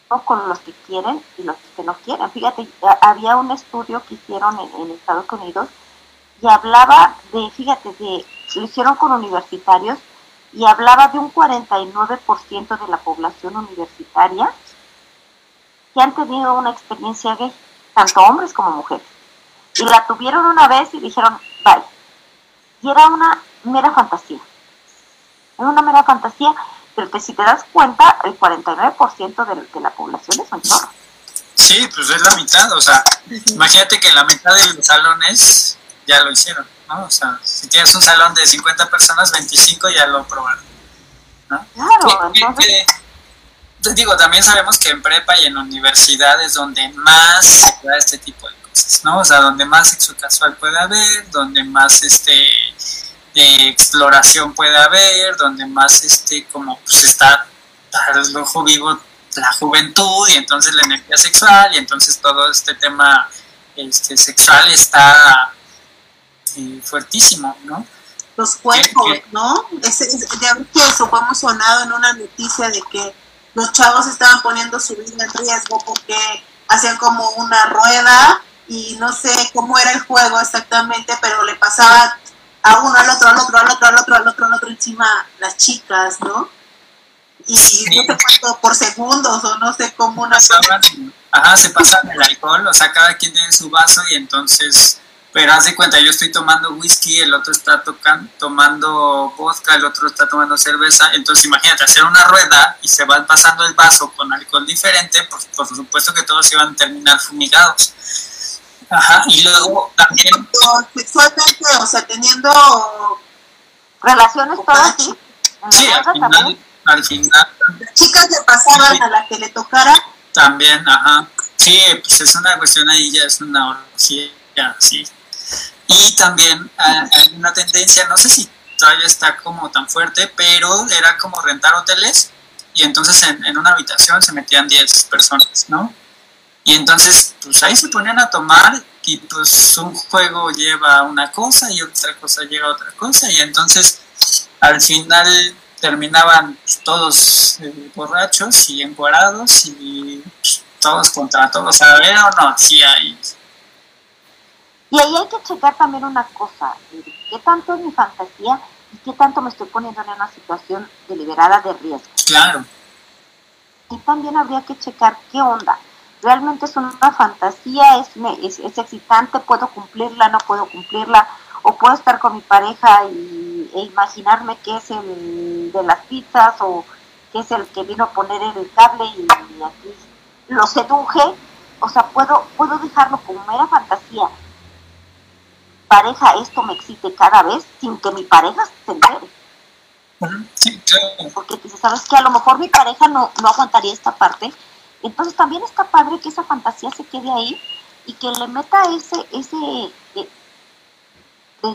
¿no? con los que quieren y los que no quieren. Fíjate, había un estudio que hicieron en, en Estados Unidos y hablaba de, fíjate, de, lo hicieron con universitarios, y hablaba de un 49% de la población universitaria que han tenido una experiencia gay, tanto hombres como mujeres. Y la tuvieron una vez y dijeron, bye. Y era una mera fantasía. Era una mera fantasía, pero que si te das cuenta, el 49% de, de la población es un chorro. Sí, pues es la mitad, o sea, imagínate que la mitad de los salones ya lo hicieron. ¿No? O sea, si tienes un salón de 50 personas, 25 ya lo probaron. ¿no? Claro, entonces... que, digo, también sabemos que en prepa y en universidades donde más se da este tipo de cosas, ¿no? O sea, donde más sexo casual puede haber, donde más este eh, exploración puede haber, donde más este como pues está al ojo vivo la juventud y entonces la energía sexual y entonces todo este tema este sexual está eh, fuertísimo, ¿no? Los cuerpos, ¿no? Es, es, que eso fue sonado en una noticia de que los chavos estaban poniendo su vida en riesgo porque hacían como una rueda y no sé cómo era el juego exactamente, pero le pasaba a uno, al otro, al otro, al otro, al otro, al otro, al otro encima las chicas, ¿no? Y sí. no sé cuánto por segundos o no sé cómo una... Pasaban, ajá, se pasan el alcohol, o sea, cada quien tiene su vaso y entonces pero haz de cuenta, yo estoy tomando whisky, el otro está tocan, tomando vodka, el otro está tomando cerveza, entonces imagínate, hacer una rueda y se van pasando el vaso con alcohol diferente, pues por supuesto que todos iban a terminar fumigados. Ajá, y luego también... Sexualmente, o sea, teniendo... Relaciones todas, sí. Sí, al final, al final... Las chicas le pasaban sí. a la que le tocara. También, ajá. Sí, pues es una cuestión ahí, ya es una orgía, sí. Y también hay una tendencia, no sé si todavía está como tan fuerte, pero era como rentar hoteles y entonces en, una habitación se metían 10 personas, ¿no? Y entonces, pues ahí se ponían a tomar y pues un juego lleva una cosa y otra cosa lleva otra cosa y entonces al final terminaban todos eh, borrachos y encuadrados y todos contra todos, a ver o no, sí hay. Y ahí hay que checar también una cosa, qué tanto es mi fantasía y qué tanto me estoy poniendo en una situación deliberada de riesgo. Claro. Y también habría que checar qué onda. Realmente es una fantasía, es, es, es excitante, puedo cumplirla, no puedo cumplirla, o puedo estar con mi pareja y, e imaginarme que es el de las pizzas o que es el que vino a poner el cable y, aquí lo seduje, o sea, puedo, puedo dejarlo como mera fantasía. Pareja, esto me excite cada vez sin que mi pareja se entere. Sí, claro. Porque ¿sabes que A lo mejor mi pareja no, no aguantaría esta parte. Entonces también está padre que esa fantasía se quede ahí y que le meta ese, ese eh,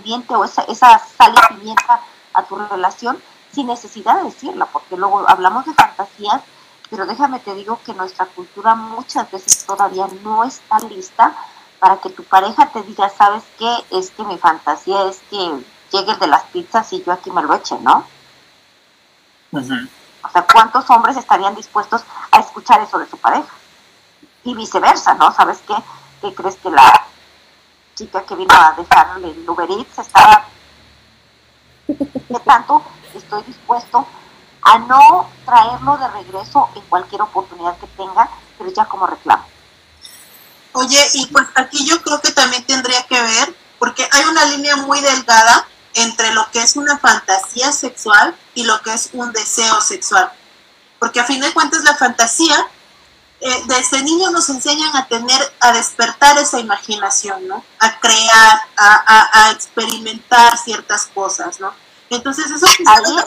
diente o esa, esa sal y pimienta a tu relación sin necesidad de decirla, porque luego hablamos de fantasías, pero déjame te digo que nuestra cultura muchas veces todavía no está lista para que tu pareja te diga, ¿sabes qué? Es que mi fantasía es que llegue el de las pizzas y yo aquí me lo eche, ¿no? O sea, ¿cuántos hombres estarían dispuestos a escuchar eso de su pareja? Y viceversa, ¿no? ¿Sabes qué? ¿Qué crees que la chica que vino a dejarle el Uber Eats estaba... ¿Qué tanto estoy dispuesto a no traerlo de regreso en cualquier oportunidad que tenga, pero ya como reclamo? Oye, y pues aquí yo creo que también tendría que ver, porque hay una línea muy delgada entre lo que es una fantasía sexual y lo que es un deseo sexual. Porque a fin de cuentas la fantasía, eh, desde niños nos enseñan a tener, a despertar esa imaginación, ¿no? A crear, a, a, experimentar ciertas cosas, ¿no? Entonces eso...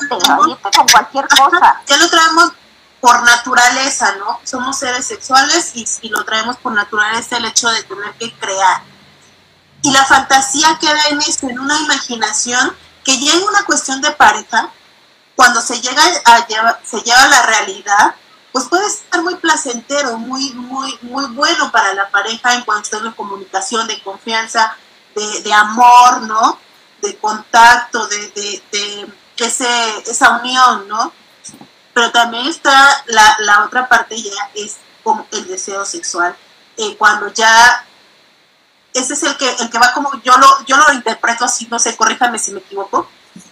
con cualquier cosa. ya lo traemos por naturaleza, ¿no? Somos seres sexuales y, lo traemos por naturaleza el hecho de tener que crear. Y la fantasía queda en eso, en una imaginación que ya en una cuestión de pareja, cuando se llega se lleva a la realidad, pues puede ser muy placentero, muy, muy, muy bueno para la pareja en cuanto a comunicación, de confianza, de, amor, ¿no? De contacto, de ese, esa unión, ¿no? Pero también está la, la otra parte ya es como el deseo sexual. Eh, cuando ya ese es el que, el que va como, yo lo, yo lo interpreto así, no sé, corríjame si me equivoco,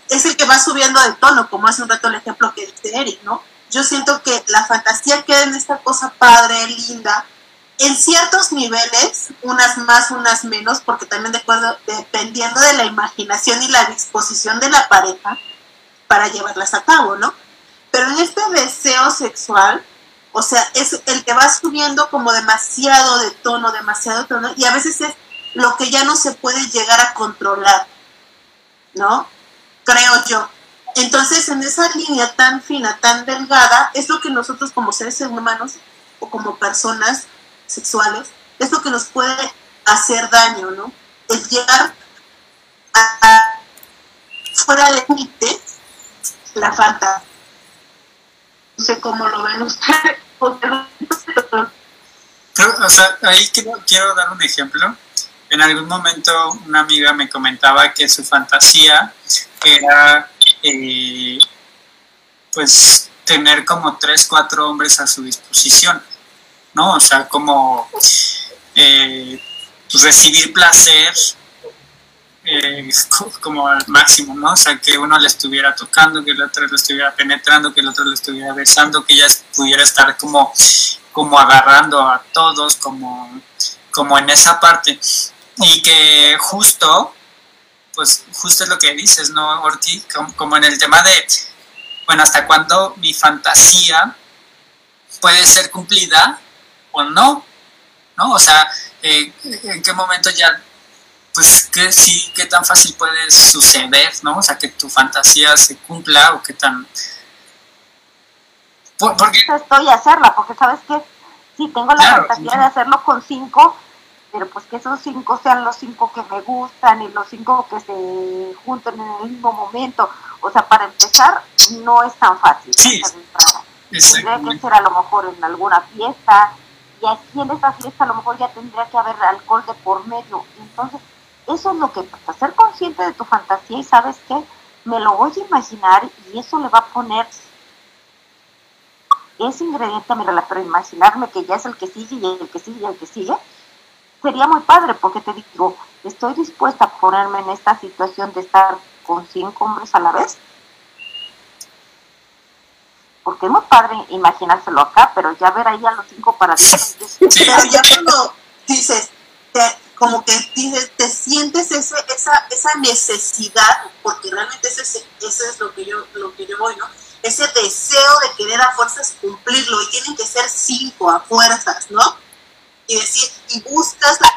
es el que va subiendo de tono, como hace un rato el ejemplo que dice Eric, ¿no? Yo siento que la fantasía queda en esta cosa padre, linda, en ciertos niveles, unas más, unas menos, porque también de acuerdo, dependiendo de la imaginación y la disposición de la pareja para llevarlas a cabo, ¿no? Pero en este deseo sexual, o sea, es el que va subiendo como demasiado de tono, demasiado tono, y a veces es lo que ya no se puede llegar a controlar, ¿no? Creo yo. Entonces, en esa línea tan fina, tan delgada, es lo que nosotros como seres humanos o como personas sexuales, es lo que nos puede hacer daño, ¿no? El llegar a, fuera de límites la falta. Sé cómo lo ven ustedes. (laughs) o sea, ahí quiero, quiero dar un ejemplo en algún momento una amiga me comentaba que su fantasía era eh, pues tener como tres, cuatro hombres a su disposición, ¿no? O sea, como eh, pues recibir placer eh, como al máximo, ¿no? O sea, que uno le estuviera tocando, que el otro le estuviera penetrando, que el otro le estuviera besando, que ella pudiera estar como, como agarrando a todos, como, como en esa parte y que justo, pues justo es lo que dices, ¿no, Orti? Como, en el tema de, bueno, hasta cuándo mi fantasía puede ser cumplida o no, ¿no? O sea, eh, en qué momento ya, pues, que sí, qué tan fácil puede suceder, ¿no? O sea, que tu fantasía se cumpla o qué tan... porque... Estoy a hacerla, porque sabes que si tengo la fantasía de hacerlo con cinco, pero pues que esos cinco sean los cinco que me gustan y los cinco que se junten en el mismo momento. O sea, para empezar, no es tan fácil. Sí, Tendría que ser a lo mejor en alguna fiesta y aquí en esta fiesta a lo mejor ya tendría que haber alcohol de por medio. Entonces, eso es lo que pasa, ser consciente de tu fantasía y sabes qué, me lo voy a imaginar y eso le va a poner ese ingrediente a mi pero imaginarme que ya es el que sigue y el que sigue y el que sigue, sería muy padre porque te digo, estoy dispuesta a ponerme en esta situación de estar con cinco hombres a la vez. Porque es muy padre imaginárselo acá, pero ya ver ahí a los cinco para (laughs) Sí. Pero ya cuando dices, te- como que te sientes ese, esa, esa necesidad, porque realmente ese, es- ese es lo que yo, lo que yo voy, ¿no? Ese deseo de querer a fuerzas cumplirlo, y tienen que ser cinco a fuerzas, ¿no? Y decir, y buscas la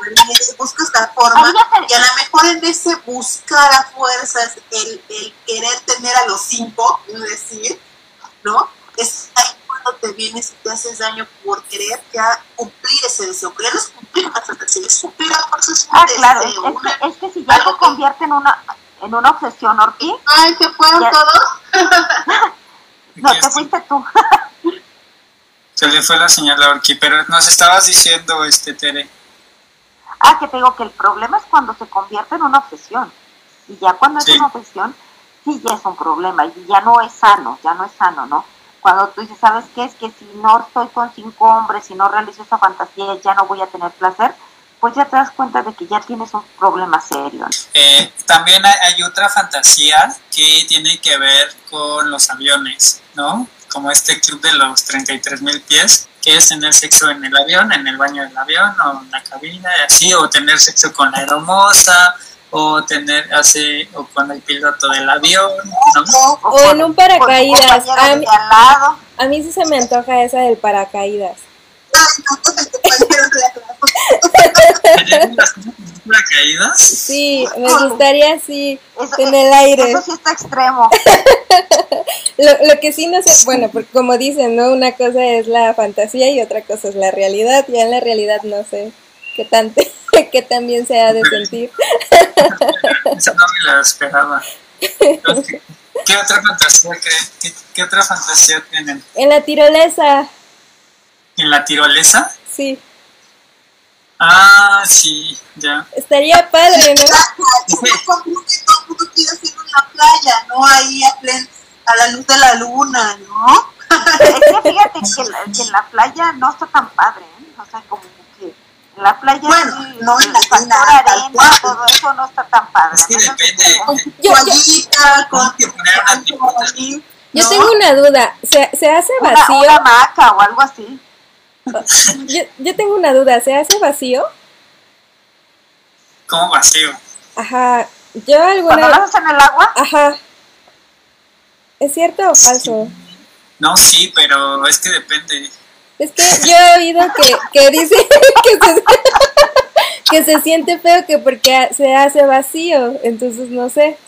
buscas la forma, y a lo mejor en ese buscar a fuerzas, el, el querer tener a los cinco, es decir, ¿no? Es cuando te vienes y te haces daño por querer ya cumplir ese deseo. No es cumplir una fantasía, es cumplir a fuerzas un Ah, claro, es, deseo. es una- que, es que si ya algo se que- convierte en una en una obsesión, Ortiz, Ay, ¿se fueron Ya- todos? (laughs) no, te fuiste tú. (laughs) Se le fue la señal a Orki, pero nos estabas diciendo, este Tere. Ah, que te digo que el problema es cuando se convierte en una obsesión. Y ya cuando Sí. es una obsesión, sí ya es un problema y ya no es sano, ya no es sano, ¿no? Cuando tú dices, ¿sabes qué? Es que si no estoy con cinco hombres, si no realizo esa fantasía, ya no voy a tener placer, pues ya te das cuenta de que ya tienes un problema serio. Eh, también hay, otra fantasía que tiene que ver con los aviones, ¿no? Como este club de los 33 mil pies, que es tener sexo en el avión, en el baño del avión o en la cabina, así, o tener sexo con la aeromoza, o tener así, o con el piloto del avión, ¿no? O en un paracaídas. A mí, a mí sí se me antoja esa del paracaídas. Ay, no, con el compañero de la ¿Tener las paracaídas? Sí, me gustaría así Eso, en el aire. eso sí está extremo. (laughs) Lo, lo que sí no sé, bueno, porque como dicen, ¿no? Una cosa es la fantasía y otra cosa es la realidad. Ya en la realidad no sé qué tan, qué tan bien se ha de sentir. (laughs) Esa no me la esperaba. ¿Qué, qué otra fantasía? ¿Qué, qué otra fantasía tienen? En la tirolesa, ¿En la tirolesa? sí, Ah, sí, ya. estaría padre, ¿no? Que todo el mundo quiere hacerlo en la playa, ¿no? Ahí a, plen- a la luz de la luna, ¿no? (laughs) Es que fíjate que, la- que en la playa no está tan padre, ¿eh? O sea, como que en la playa Bueno, sí, no en la el factor arena, arena, cual. todo eso no está tan padre. Es que depende. Yo, yo, Toallita, con Tengo que poner una yo ¿no? tengo una duda, ¿se, se hace Una, vacío? una hamaca o algo así. Yo, yo tengo una duda, ¿se hace vacío? Como vacío. Ajá, yo Cuando alguna haces en el agua, Ajá. ¿Es cierto o falso? No, sí, pero es que depende. Es que yo he oído que, que dice (laughs) que se, que se siente feo que porque se hace vacío, entonces no sé.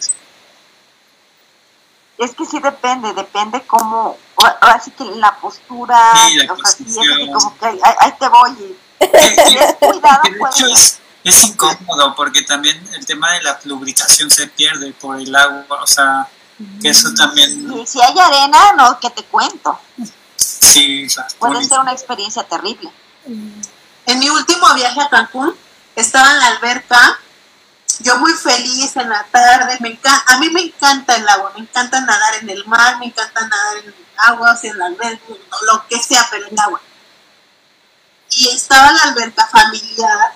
es que sí depende, depende cómo, o- ahora sí que la postura, Sí, la o sea, sí, es como que ahí, ahí te voy. y- Que- que- Cuidado, que de hecho pues. es, es incómodo porque también el tema de la lubricación se pierde por el agua, o sea, que eso también, Y si hay arena, no, que te cuento. Sí, Puede ser una experiencia terrible. En mi último viaje a Cancún, estaba en la alberca, yo muy feliz en la tarde, me encanta, a mí me encanta el agua, me encanta nadar en el mar, me encanta nadar en el agua, o sea, en la alberca, lo que sea, pero en agua. Y estaba la alberca familiar,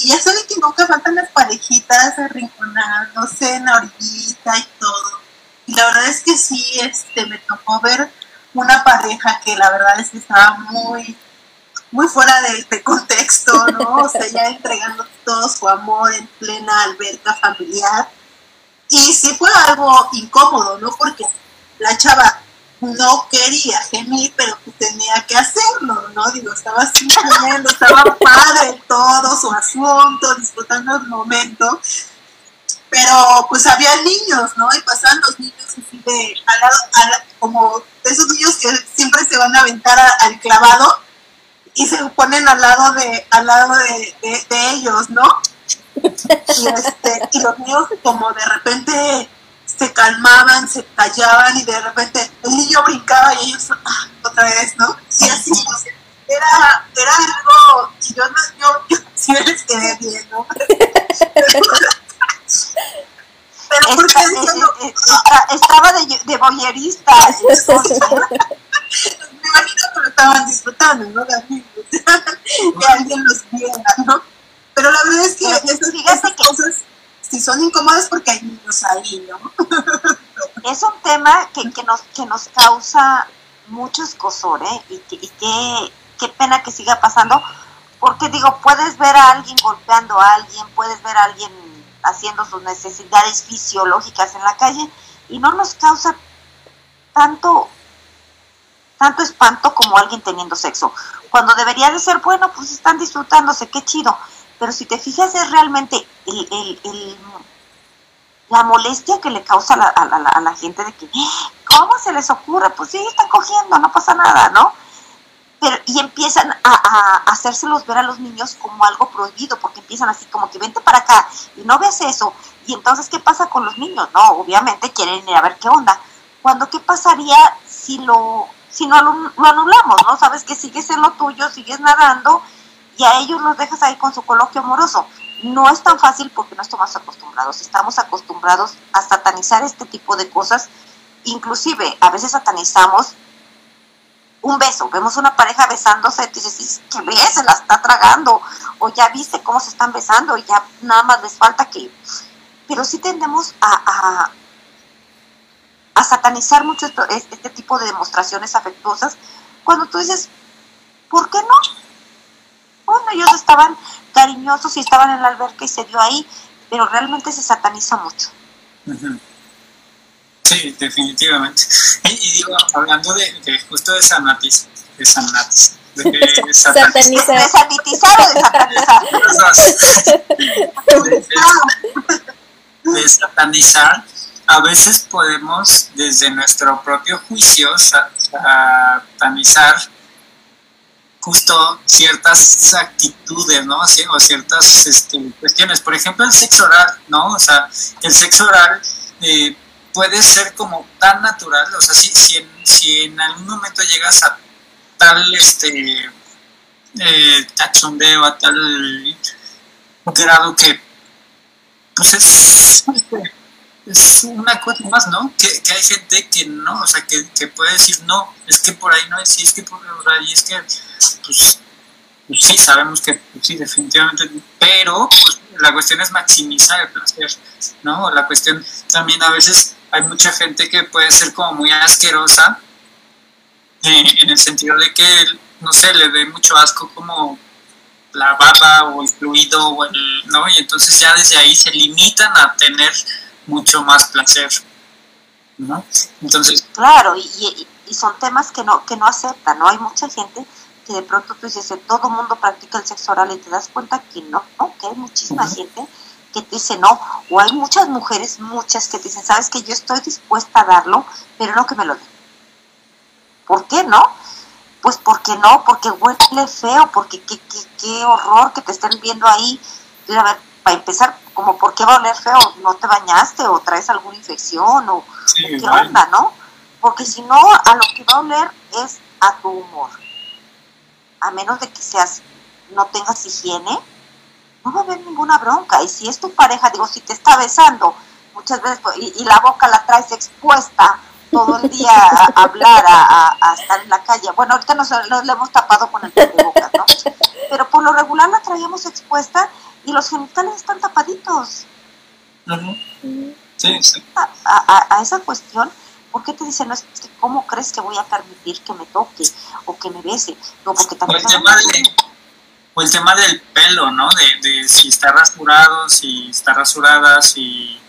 y ya saben que nunca faltan las parejitas arrinconándose en la orillita y todo. Y la verdad es que sí, este, me tocó ver una pareja que la verdad es que estaba muy, muy fuera de, de contexto, ¿no? O sea, ya (laughs) entregando todo su amor en plena alberca familiar. Y sí fue algo incómodo, ¿no? Porque la chava no quería gemir, pero pues tenía que hacerlo, ¿no? Digo, estaba así gemiendo, estaba padre todo su asunto, disfrutando el momento. Pero pues había niños, ¿no? Y pasaban los niños así de, al lado, al- como de esos niños que siempre se van a aventar al clavado y se ponen al lado de al lado de, ellos, ¿no? Y, este, y los niños como de repente se calmaban, se callaban y de repente el niño brincaba y ellos ah, otra vez, ¿no? Y así, era, era algo quede bien, ¿no? Pero porque Esta- decía eh, yo, eh, esta- estaba de, de boyerista. (laughs) me imagino que lo estaban disfrutando, ¿no? De amigos. (laughs) que alguien los viera, ¿no? Pero la verdad es que Pero esas, que- cosas sí son incómodas porque hay niños ahí, ¿no? (laughs) Es un tema que, que, nos, que nos causa mucho escosor, ¿eh? Y, que, y qué, qué pena que siga pasando, porque digo, puedes ver a alguien golpeando a alguien, puedes ver a alguien haciendo sus necesidades fisiológicas en la calle y no nos causa tanto tanto espanto como alguien teniendo sexo. Cuando debería de ser, bueno, pues están disfrutándose, qué chido. Pero si te fijas es realmente el, la molestia que le causa a la, a la- a la gente de que, ¿cómo se les ocurre? Pues sí, están cogiendo, no pasa nada, ¿no? Pero, y empiezan a, a hacérselos ver a los niños como algo prohibido, porque empiezan así como que vente para acá y no ves eso. Y entonces, ¿qué pasa con los niños? No, obviamente quieren ir a ver qué onda. Cuando, ¿qué pasaría si lo, si no lo anulamos? ¿No? Sabes que sigues en lo tuyo, sigues nadando y a ellos los dejas ahí con su coloquio amoroso. No es tan fácil porque no estamos acostumbrados. Estamos acostumbrados a satanizar este tipo de cosas. Inclusive, a veces satanizamos un beso. Vemos una pareja besándose, tú dices, que ves, se la está tragando. O ya viste cómo se están besando y ya nada más les falta que... Pero sí tendemos a, a, satanizar mucho esto- este, tipo de demostraciones afectuosas cuando tú dices, ¿por qué no? Bueno, ellos estaban cariñosos y estaban en la alberca y se dio ahí, pero realmente se sataniza mucho. Ujú. Sí, definitivamente. Y, y digo, hablando de, de justo de sanatis, de sanatis, de satanizar, (laughs) Satanizar. ¿De sanitizar o de satanizar? de, de satanizar, a veces podemos desde nuestro propio juicio sa- satanizar justo ciertas actitudes, ¿no? Sí, O ciertas este, cuestiones. Por ejemplo, el sexo oral, ¿no? O sea, el sexo oral eh, puede ser como tan natural, o sea, si, si, en, si en algún momento llegas a tal este eh, cachondeo, a tal grado que pues es, es una cosa más, ¿no? Que, que hay gente que no, o sea, que, que puede decir no, es que por ahí no es, y es que por ahí es que, pues, pues sí, sabemos que pues sí, definitivamente, pero pues, la cuestión es maximizar el placer, ¿no? La cuestión también a veces hay mucha gente que puede ser como muy asquerosa, eh, en el sentido de que, no sé, le dé mucho asco como la baba o el fluido, o el, ¿no? Y entonces ya desde ahí se limitan a tener mucho más placer, ¿no? Entonces, Claro, y, y, son temas que no, que no aceptan, ¿no? Hay mucha gente que de pronto tú dices, todo mundo practica el sexo oral y te das cuenta que no, ¿no? que hay muchísima gente que te dice no, o hay muchas mujeres, muchas que te dicen, sabes que yo estoy dispuesta a darlo, pero no que me lo den. ¿Por qué no? Pues porque no, porque huele feo, porque qué, qué, qué horror que te estén viendo ahí. A ver, para empezar, como por qué va a oler feo, no te bañaste o traes alguna infección o sí, ¿qué onda, no? Porque si no, a lo que va a oler es a tu humor. A menos de que seas, no tengas higiene, no va a haber ninguna bronca. Y si es tu pareja, digo, si te está besando, muchas veces, pues, y, y la boca la traes expuesta todo el día a, hablar, a, estar en la calle. Bueno, ahorita nos, nos la hemos tapado con el tapabocas, ¿no? Pero por lo regular la traíamos expuesta y los genitales están tapaditos. Sí, sí. a, a- a esa cuestión, ¿por qué te dicen, no, es que cómo crees que voy a permitir que me toque o que me bese? No, porque también o el tema del pelo, ¿no? De, si está rasurado, si está rasurada, si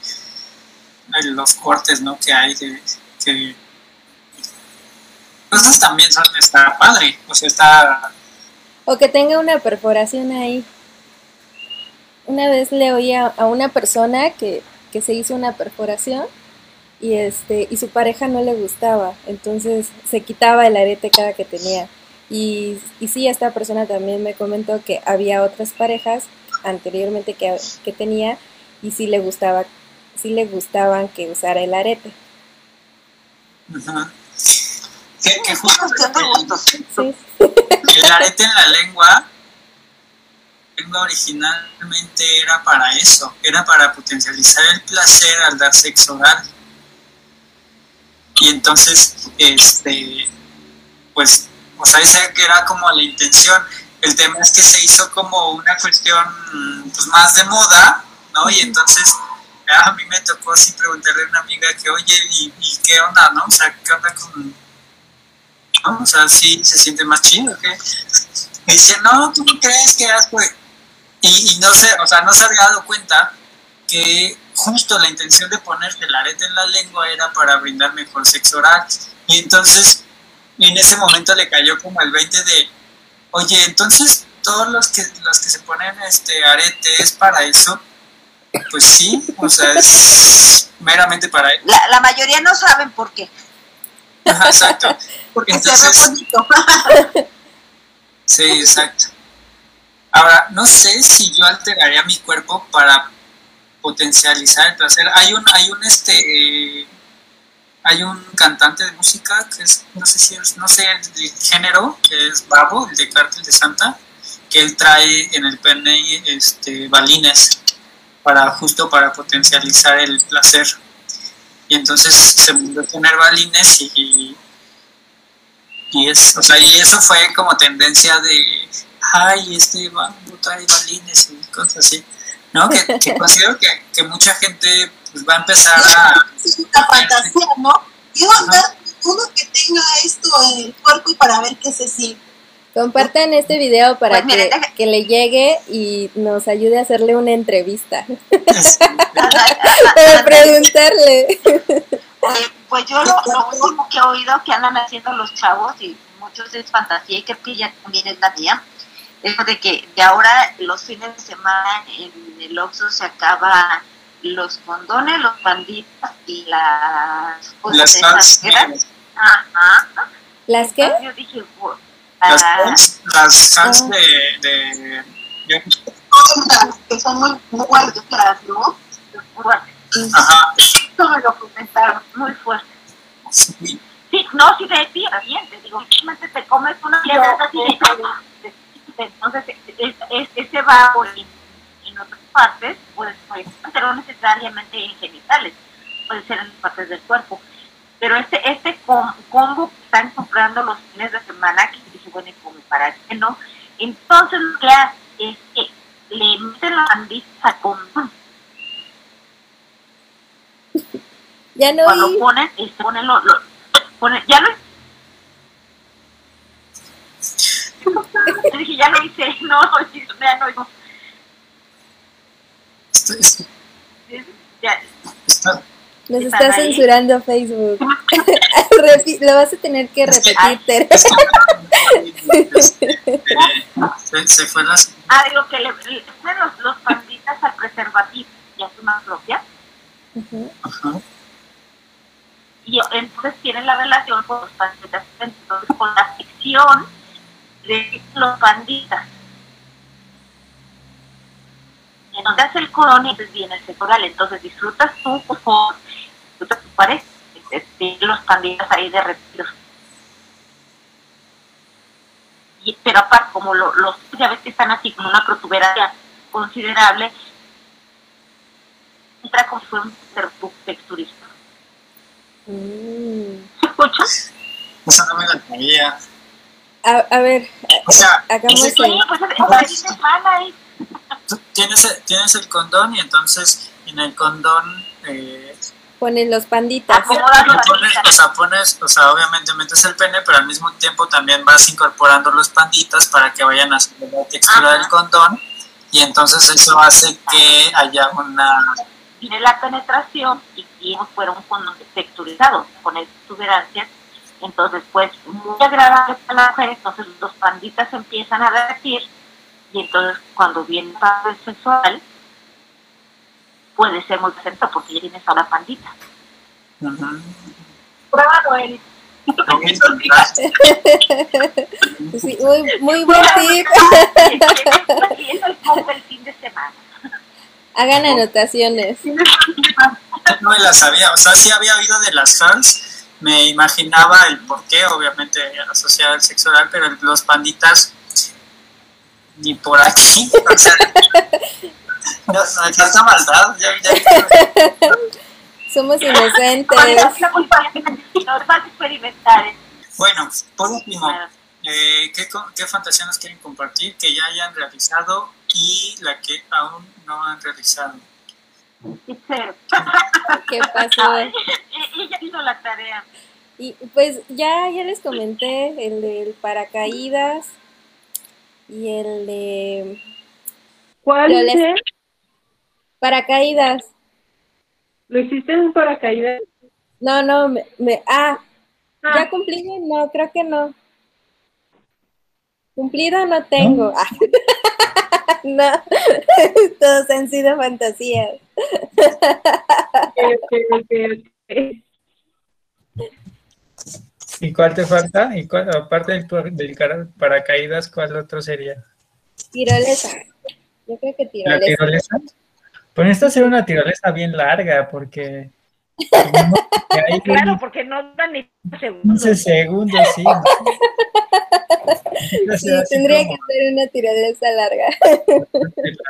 hay los cortes, ¿no? Que hay, de, que... Cosas también son, está padre, o sea, está... O que tenga una perforación ahí. Una vez le oí a, a una persona que, que se hizo una perforación y este y su pareja no le gustaba, entonces se quitaba el arete cada que tenía. Y, y sí, esta persona también me comentó que había otras parejas anteriormente que, que tenía y sí le gustaba, sí le gustaban que usara el arete. Sí, el arete en la lengua lengua originalmente era para eso, era para potencializar el placer al dar sexo oral. Y entonces, este, pues, o sea, esa que era como la intención. El tema es que se hizo como una cuestión pues, más de moda, ¿no? Y entonces a mí me tocó así preguntarle a una amiga que, oye, ¿y, qué onda, no? O sea, ¿qué onda con...? ¿no? O sea, sí, se siente más chido, ¿qué? Me dice, no, ¿tú no crees que asco? Y, y no sé, o sea, no se había dado cuenta que justo la intención de ponerte el arete en la lengua era para brindar mejor sexo oral. Y entonces, en ese momento le cayó como el 20 de, oye, entonces todos los que, los que se ponen este arete es para eso. Pues sí, o sea, es meramente para eso. La, la mayoría no saben por qué. exacto. Porque Entonces-. (laughs) Sí, exacto. Ahora, no sé si yo alteraría mi cuerpo para potencializar el placer. Hay un, hay un este hay un cantante de música que es, no sé si es, no sé el género, que es Babo, el de Cártel de Santa, que él trae en el pene este balines para justo para potencializar el placer. Y entonces se mandó a poner balines y, y y es, o sea, y eso fue como tendencia de, ay, este va a botar balines y cosas así, ¿no? Que, que (laughs) considero que, que mucha gente pues, va a empezar a... Es una fantasía, ¿no? Uno que tenga esto en el cuerpo para ver qué se siente. Compartan este video para Pues miren, que, deja- que le llegue y nos ayude a hacerle una entrevista. (laughs) (laughs) Para preguntarle. Pues yo lo, lo último que he oído que andan haciendo los chavos, y muchos es fantasía, y creo que ya también es la mía, es de que de ahora los fines de semana en el Oxxo se acaba los condones, los banditas y las cosas las esas fans, que eran. Ajá. ¿Las qué? Entonces yo dije, "Wow". las Ah, fans, las fans Ah. de, de Ondas que son muy, muy claras, ¿no? ajá, esto me lo comentaron muy fuerte. sí, Sí, no, sí, de ti, bien, te digo, simplemente te comes una piedra así de, de- entonces es, es- ese vago en, otras partes, pues, pues, pero no necesariamente en genitales, puede ser en partes del cuerpo. Pero este, este com- combo que están comprando los fines de semana, que dije, bueno, ¿y como para qué no? Entonces lo que hace es que le meten la bandita a condón. Ya no Cuando oí. ponen, ponen lo, lo- ponen, ya lo (laughs) Yo dije, ya lo hice, (laughs) no, ya no, Nos ¿Están está ahí? censurando Facebook. (laughs) Lo vas a tener que repetir, Ay. Tere. es que- (laughs) se, se fue la ah, digo que le, le los, los panditas al preservativo, ya es una propia, Ujú. ajá. y entonces tienen la relación con los panditas, entonces con la ficción de los panditas. Hace el corón y entonces viene el sexo oral, entonces disfrutas tú, por favor, disfrutas tu pareja, este, los panditas ahí derretidos. Y, pero aparte, como lo- los, ya ves que están así con una protuberancia considerable, entra como si fuera un texturista. Mm. ¿Se escucha? Esa no me la traía. A, a ver, O sea, hagamos Sí, el... pues es, es, es ¿eh? Tú tienes, el- tienes el condón y entonces en el condón eh, Ponen los panditas. La pones, o sea, pones, o sea, obviamente metes el pene, pero al mismo tiempo también vas incorporando los panditas para que vayan a hacer la textura Ajá. del condón y entonces eso hace que haya una viene la penetración y, y fuera un condón texturizado con exuberancias. Entonces, pues, muy agradable para la mujer. Entonces, los panditas empiezan a derretir. Y entonces, cuando viene el padre sexual, puede ser muy placentero porque ya tienes ahora pandita. ujú, Pruébalo, Eric. (laughs) Sí, muy, muy buen tip. El fin de semana. Hagan anotaciones. no me la sabía, o sea, sí había oído de las fans, me imaginaba el por qué, obviamente asociado al sexo oral, pero los panditas ni por aquí. (laughs) O sea, no, no me falta maldad. Ya, ya, Somos. (laughs) Bueno, por último, eh, ¿qué, ¿qué fantasía nos quieren compartir que ya hayan realizado y la que aún no han realizado? ¿Qué pasó? (laughs) Ella hizo la tarea. Y pues ya, ya les comenté el del paracaídas y el de ¿Cuál dice? paracaídas. ¿Lo hiciste en paracaídas? No, no, me, me- ah, Ah. ¿ya cumplido? No, creo que no. Cumplido no tengo. Ah. (laughs) no, (laughs) todos han sido fantasías. Ok, ok, ok. ¿Y cuál te falta? ¿Y cuál, aparte del, del paracaídas, cuál otro sería? Tirolesa. Yo creo que ¿La tirolesa. tirolesa? Pues necesita ser una tirolesa bien larga porque... hay (laughs) Claro, porque no dan ni 15 segundos. segundos, sí. Sí, tendría como que ser una tirolesa larga.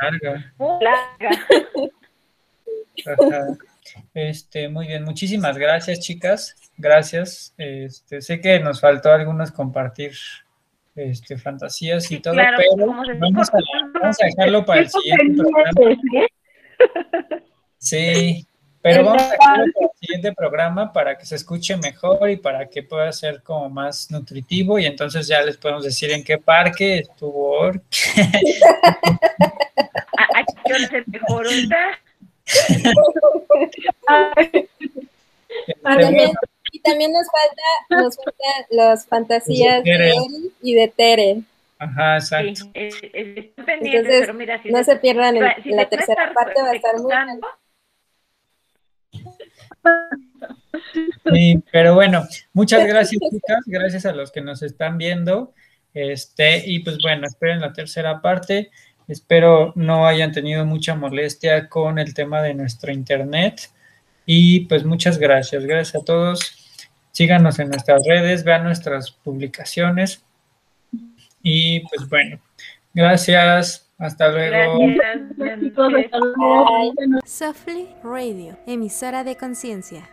(laughs) larga. Muy larga. Ajá. Este, muy bien, muchísimas gracias, chicas. Gracias. Este, sé que nos faltó algunos compartir este, fantasías y todo, claro, pero vamos a, dijo, vamos a dejarlo para el siguiente programa. ¿eh? Sí, pero vamos a dejarlo para el siguiente programa para que se escuche mejor y para que pueda ser como más nutritivo y entonces ya les podemos decir en qué parque estuvo Orc. (laughs) ¿A, a qué hora se mejor también, y también nos falta, nos faltan las fantasías de. Eri y de Tere. Ajá, Sí, exacto. eh, eh, estoy pendiente, Entonces, pero mira, si No se pierdan el- si la te tercera parte, va a estar muy Sí, pero bueno, muchas (laughs) gracias, chicas. Gracias a los que nos están viendo. Este, y pues bueno, esperen la tercera parte. Espero no hayan tenido mucha molestia con el tema de nuestro internet. Y pues muchas gracias. Gracias a todos. Síganos en nuestras redes, vean nuestras publicaciones. Y pues bueno, gracias. Hasta luego. Gracias. Softly Radio, emisora de conciencia.